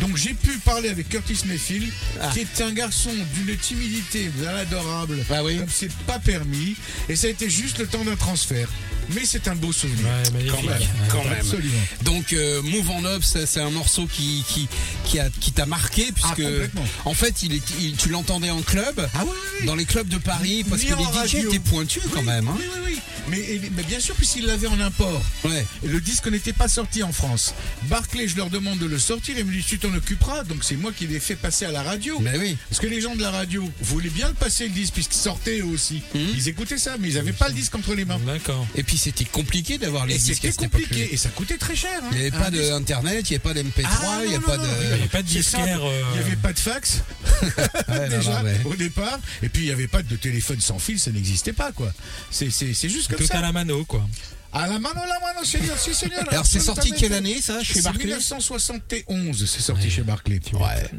Donc j'ai pu parler avec Curtis Mayfield, qui est un garçon d'une timidité adorable, Ah oui. comme c'est pas permis, et ça a été juste le temps d'un transfert. Mais c'est un beau souvenir. Ouais. Quand même, quand même. Absolument. Donc euh, Move en Up, c'est un morceau qui qui qui a qui t'a marqué puisque complètement. en fait il est il- tu l'entendais en club, Ah dans les clubs de Paris parce Ni que les DJ étaient pointus quand même. Hein. Oui, oui, oui. Mais, bien sûr, puisqu'il l'avait en import. Ouais. Et le disque n'était pas sorti en France. Barclay, je leur demande de le sortir et me dit tu t'en occuperas. Donc c'est moi qui l'ai fait passer à la radio. Mais oui. Parce que les gens de la radio voulaient bien le passer le disque puisqu'il sortait eux aussi. Hum. Ils écoutaient ça, mais ils n'avaient pas le disque entre les mains. D'accord. Et puis c'était compliqué d'avoir les Et disques c'était compliqué. Et ça coûtait très cher. hein. Il n'y avait pas d'internet, il n'y avait pas d'MP3, Ah, il n'y a non, pas de. non, Il n'y avait pas de C'est simple. disquaire. euh, Il n'y avait pas de fax Ouais, déjà non, ouais. au départ, et puis il n'y avait pas de téléphone sans fil, ça n'existait pas quoi. C'est juste comme Tout ça. à la mano, quoi. À la mano, la mano, seigneur, si seigneur. Alors c'est sorti quelle année ça chez Barclay 1971, c'est sorti chez Barclay. Ouais.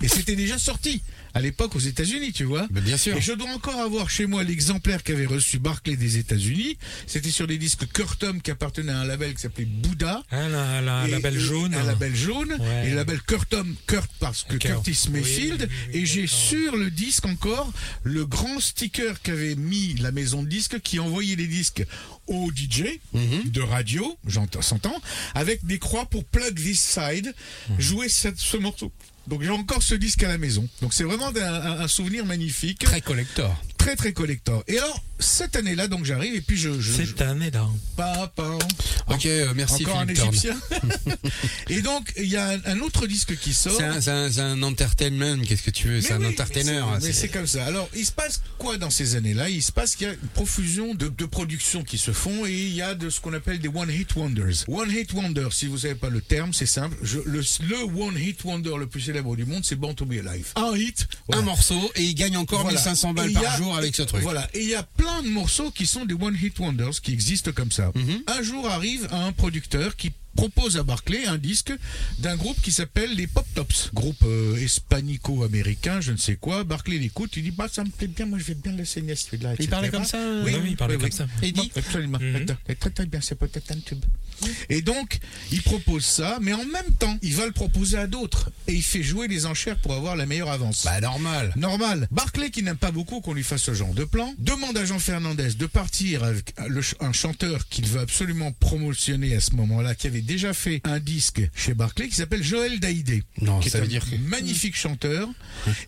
Et c'était déjà sorti à l'époque aux États-Unis, tu vois. Ben, bien sûr. Et je dois encore avoir chez moi l'exemplaire qu'avait reçu Barclay des États-Unis. C'était sur des disques Curtom qui appartenaient à un label qui s'appelait Bouddha. Ah, la, la, Et- la belle et- jaune. Un label jaune. Ouais. Et le label Curtom, Kurt parce que Kurt. Curtis Mayfield. oui, oui, oui, et j'ai sur le disque encore le grand sticker qu'avait mis la maison de disques qui envoyait les disques au DJ Mhm. de radio, j'entends, s'entend, avec des croix pour plug this side, Mhm. jouer cette- ce morceau. Donc j'ai encore ce disque à la maison. Donc c'est vraiment un, souvenir magnifique, Très collector. Très très collector. Et alors cette année-là, donc j'arrive et puis je, je, je- Cette année-là. Papa. Ok, euh, merci Encore un Philippe égyptien. et donc il y a un, un autre disque qui sort. C'est un, c'est un- un entertainment, qu'est-ce que tu veux C'est un oui, entertainer. mais c'est- comme ça. Alors, il se passe quoi dans ces années-là? Il se passe qu'il y a une profusion de, de productions qui se font et il y a de ce qu'on appelle des one hit wonders. One hit wonder, si vous savez pas le terme, c'est simple. Je- le, le one hit wonder le plus célèbre du monde, c'est Born to Be Alive. Un hit, Un morceau et il gagne encore Voilà. 1500 balles par a- jour avec ce truc. Voilà, et il y a plein de morceaux qui sont des one hit wonders qui existent comme ça. Mhm. Un jour arrive un producteur qui propose à Barclay un disque d'un groupe qui s'appelle les Pop Tops, groupe euh, hispanico-américain, je ne sais quoi. Barclay l'écoute, il dit bah ça me plaît bien, moi je vais bien le saigner celui-là. Il parlait comme ça, euh, Oui, il parlait oui, comme oui. ça. Et il dit Absolument. Mhm. Très très bien, c'est peut-être un tube. Et donc, il propose ça, mais en même temps, il va le proposer à d'autres. Et il fait jouer les enchères pour avoir la meilleure avance. Bah normal. Normal. Barclay, qui n'aime pas beaucoup qu'on lui fasse ce genre de plan, demande à Jean Fernandez de partir avec un chanteur qu'il veut absolument promotionner à ce moment-là, qui avait déjà fait un disque chez Barclay, qui s'appelle Joël Daïdé. Non, qui ça est veut un dire que- magnifique chanteur.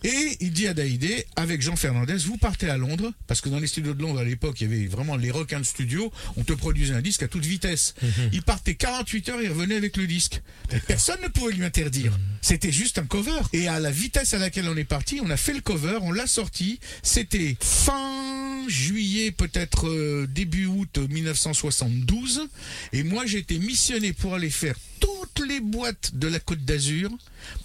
Et il dit à Daïdé, avec Jean Fernandez, vous partez à Londres, parce que dans les studios de Londres à l'époque, il y avait vraiment les requins de studio, on te produisait un disque à toute vitesse. Il partait 48 heures, il revenait avec le disque. Et personne ne pouvait lui interdire. C'était juste un cover. Et à la vitesse à laquelle on est parti, on a fait le cover, on l'a sorti. C'était fin juillet, peut-être euh, début août 1972. Et moi, été missionné pour aller faire toutes les boîtes de la Côte d'Azur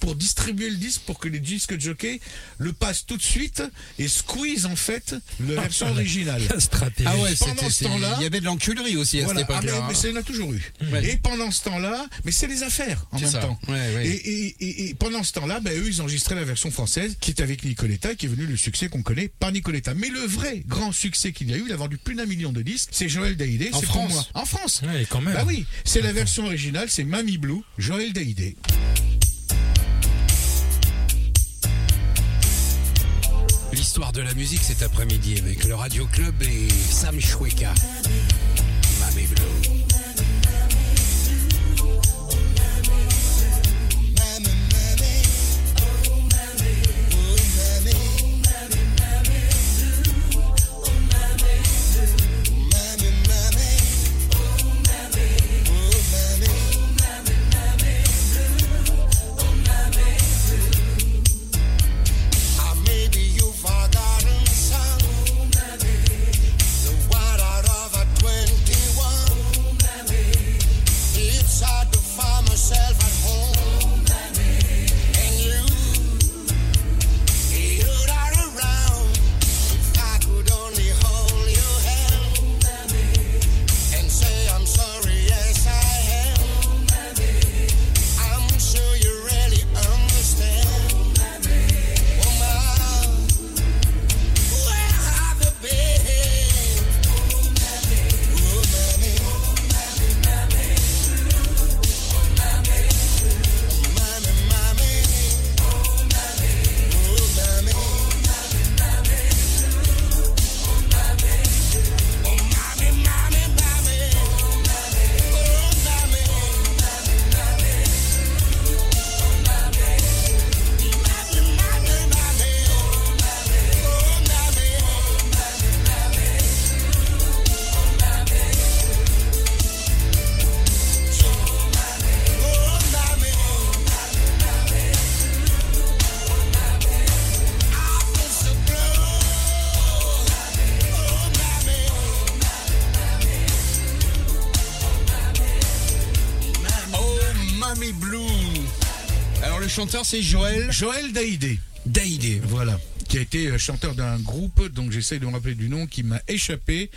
pour distribuer le disque pour que les disques de jockey le passent tout de suite et squeeze en fait la version originale. La stratégie. Ah ouais, Pendant ce temps-là- Il y avait de l'enculerie aussi à Voilà. cette Ah, mais, époque-là. mais hein. ça, il y en a toujours eu. Ouais. Et pendant ce temps-là, mais c'est les affaires en même ça. temps. Ouais, ouais. Et, et- et- et pendant ce temps-là, ben, eux, ils enregistraient la version française qui est avec Nicoletta, qui est venu le succès qu'on connaît par Nicoletta. Mais le vrai grand succès qu'il y a eu, il a vendu plus d'un million de disques, c'est Joël Daïdé. En pour France moi. En France. Ouais, quand même. Bah oui, c'est la version originale, c'est Mamie Blue, Joël Daïdé. L'histoire de la musique cet après-midi avec le Radio Club et Sam Choueka. Mamie Blue. C'est Joël Joël Daïdé. Daïdé. Voilà. Qui a été euh, chanteur d'un groupe, donc j'essaie de me rappeler du nom, qui m'a échappé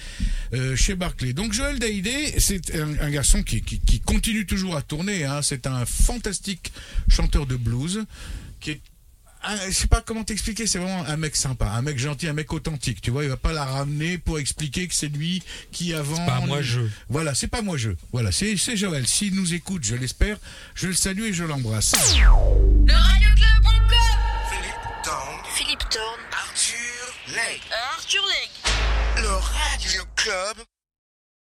euh, chez Barclay. Donc Joël Daïdé, c'est un, un garçon qui, qui, qui continue toujours à tourner. Hein. C'est un fantastique chanteur de blues qui est un- je sais pas comment t'expliquer, c'est vraiment un mec sympa, un mec gentil, un mec authentique. Tu vois, il va pas la ramener pour expliquer que c'est lui qui avant. pas moi, je. Voilà, c'est pas moi je. Voilà, c'est c'est Joël. S'il nous écoute, je l'espère, je le salue et je l'embrasse. Le radioclub.com Philippe Tong, Philippe Thorne, Arthur Lake. Arthur Legge. Le Radio Club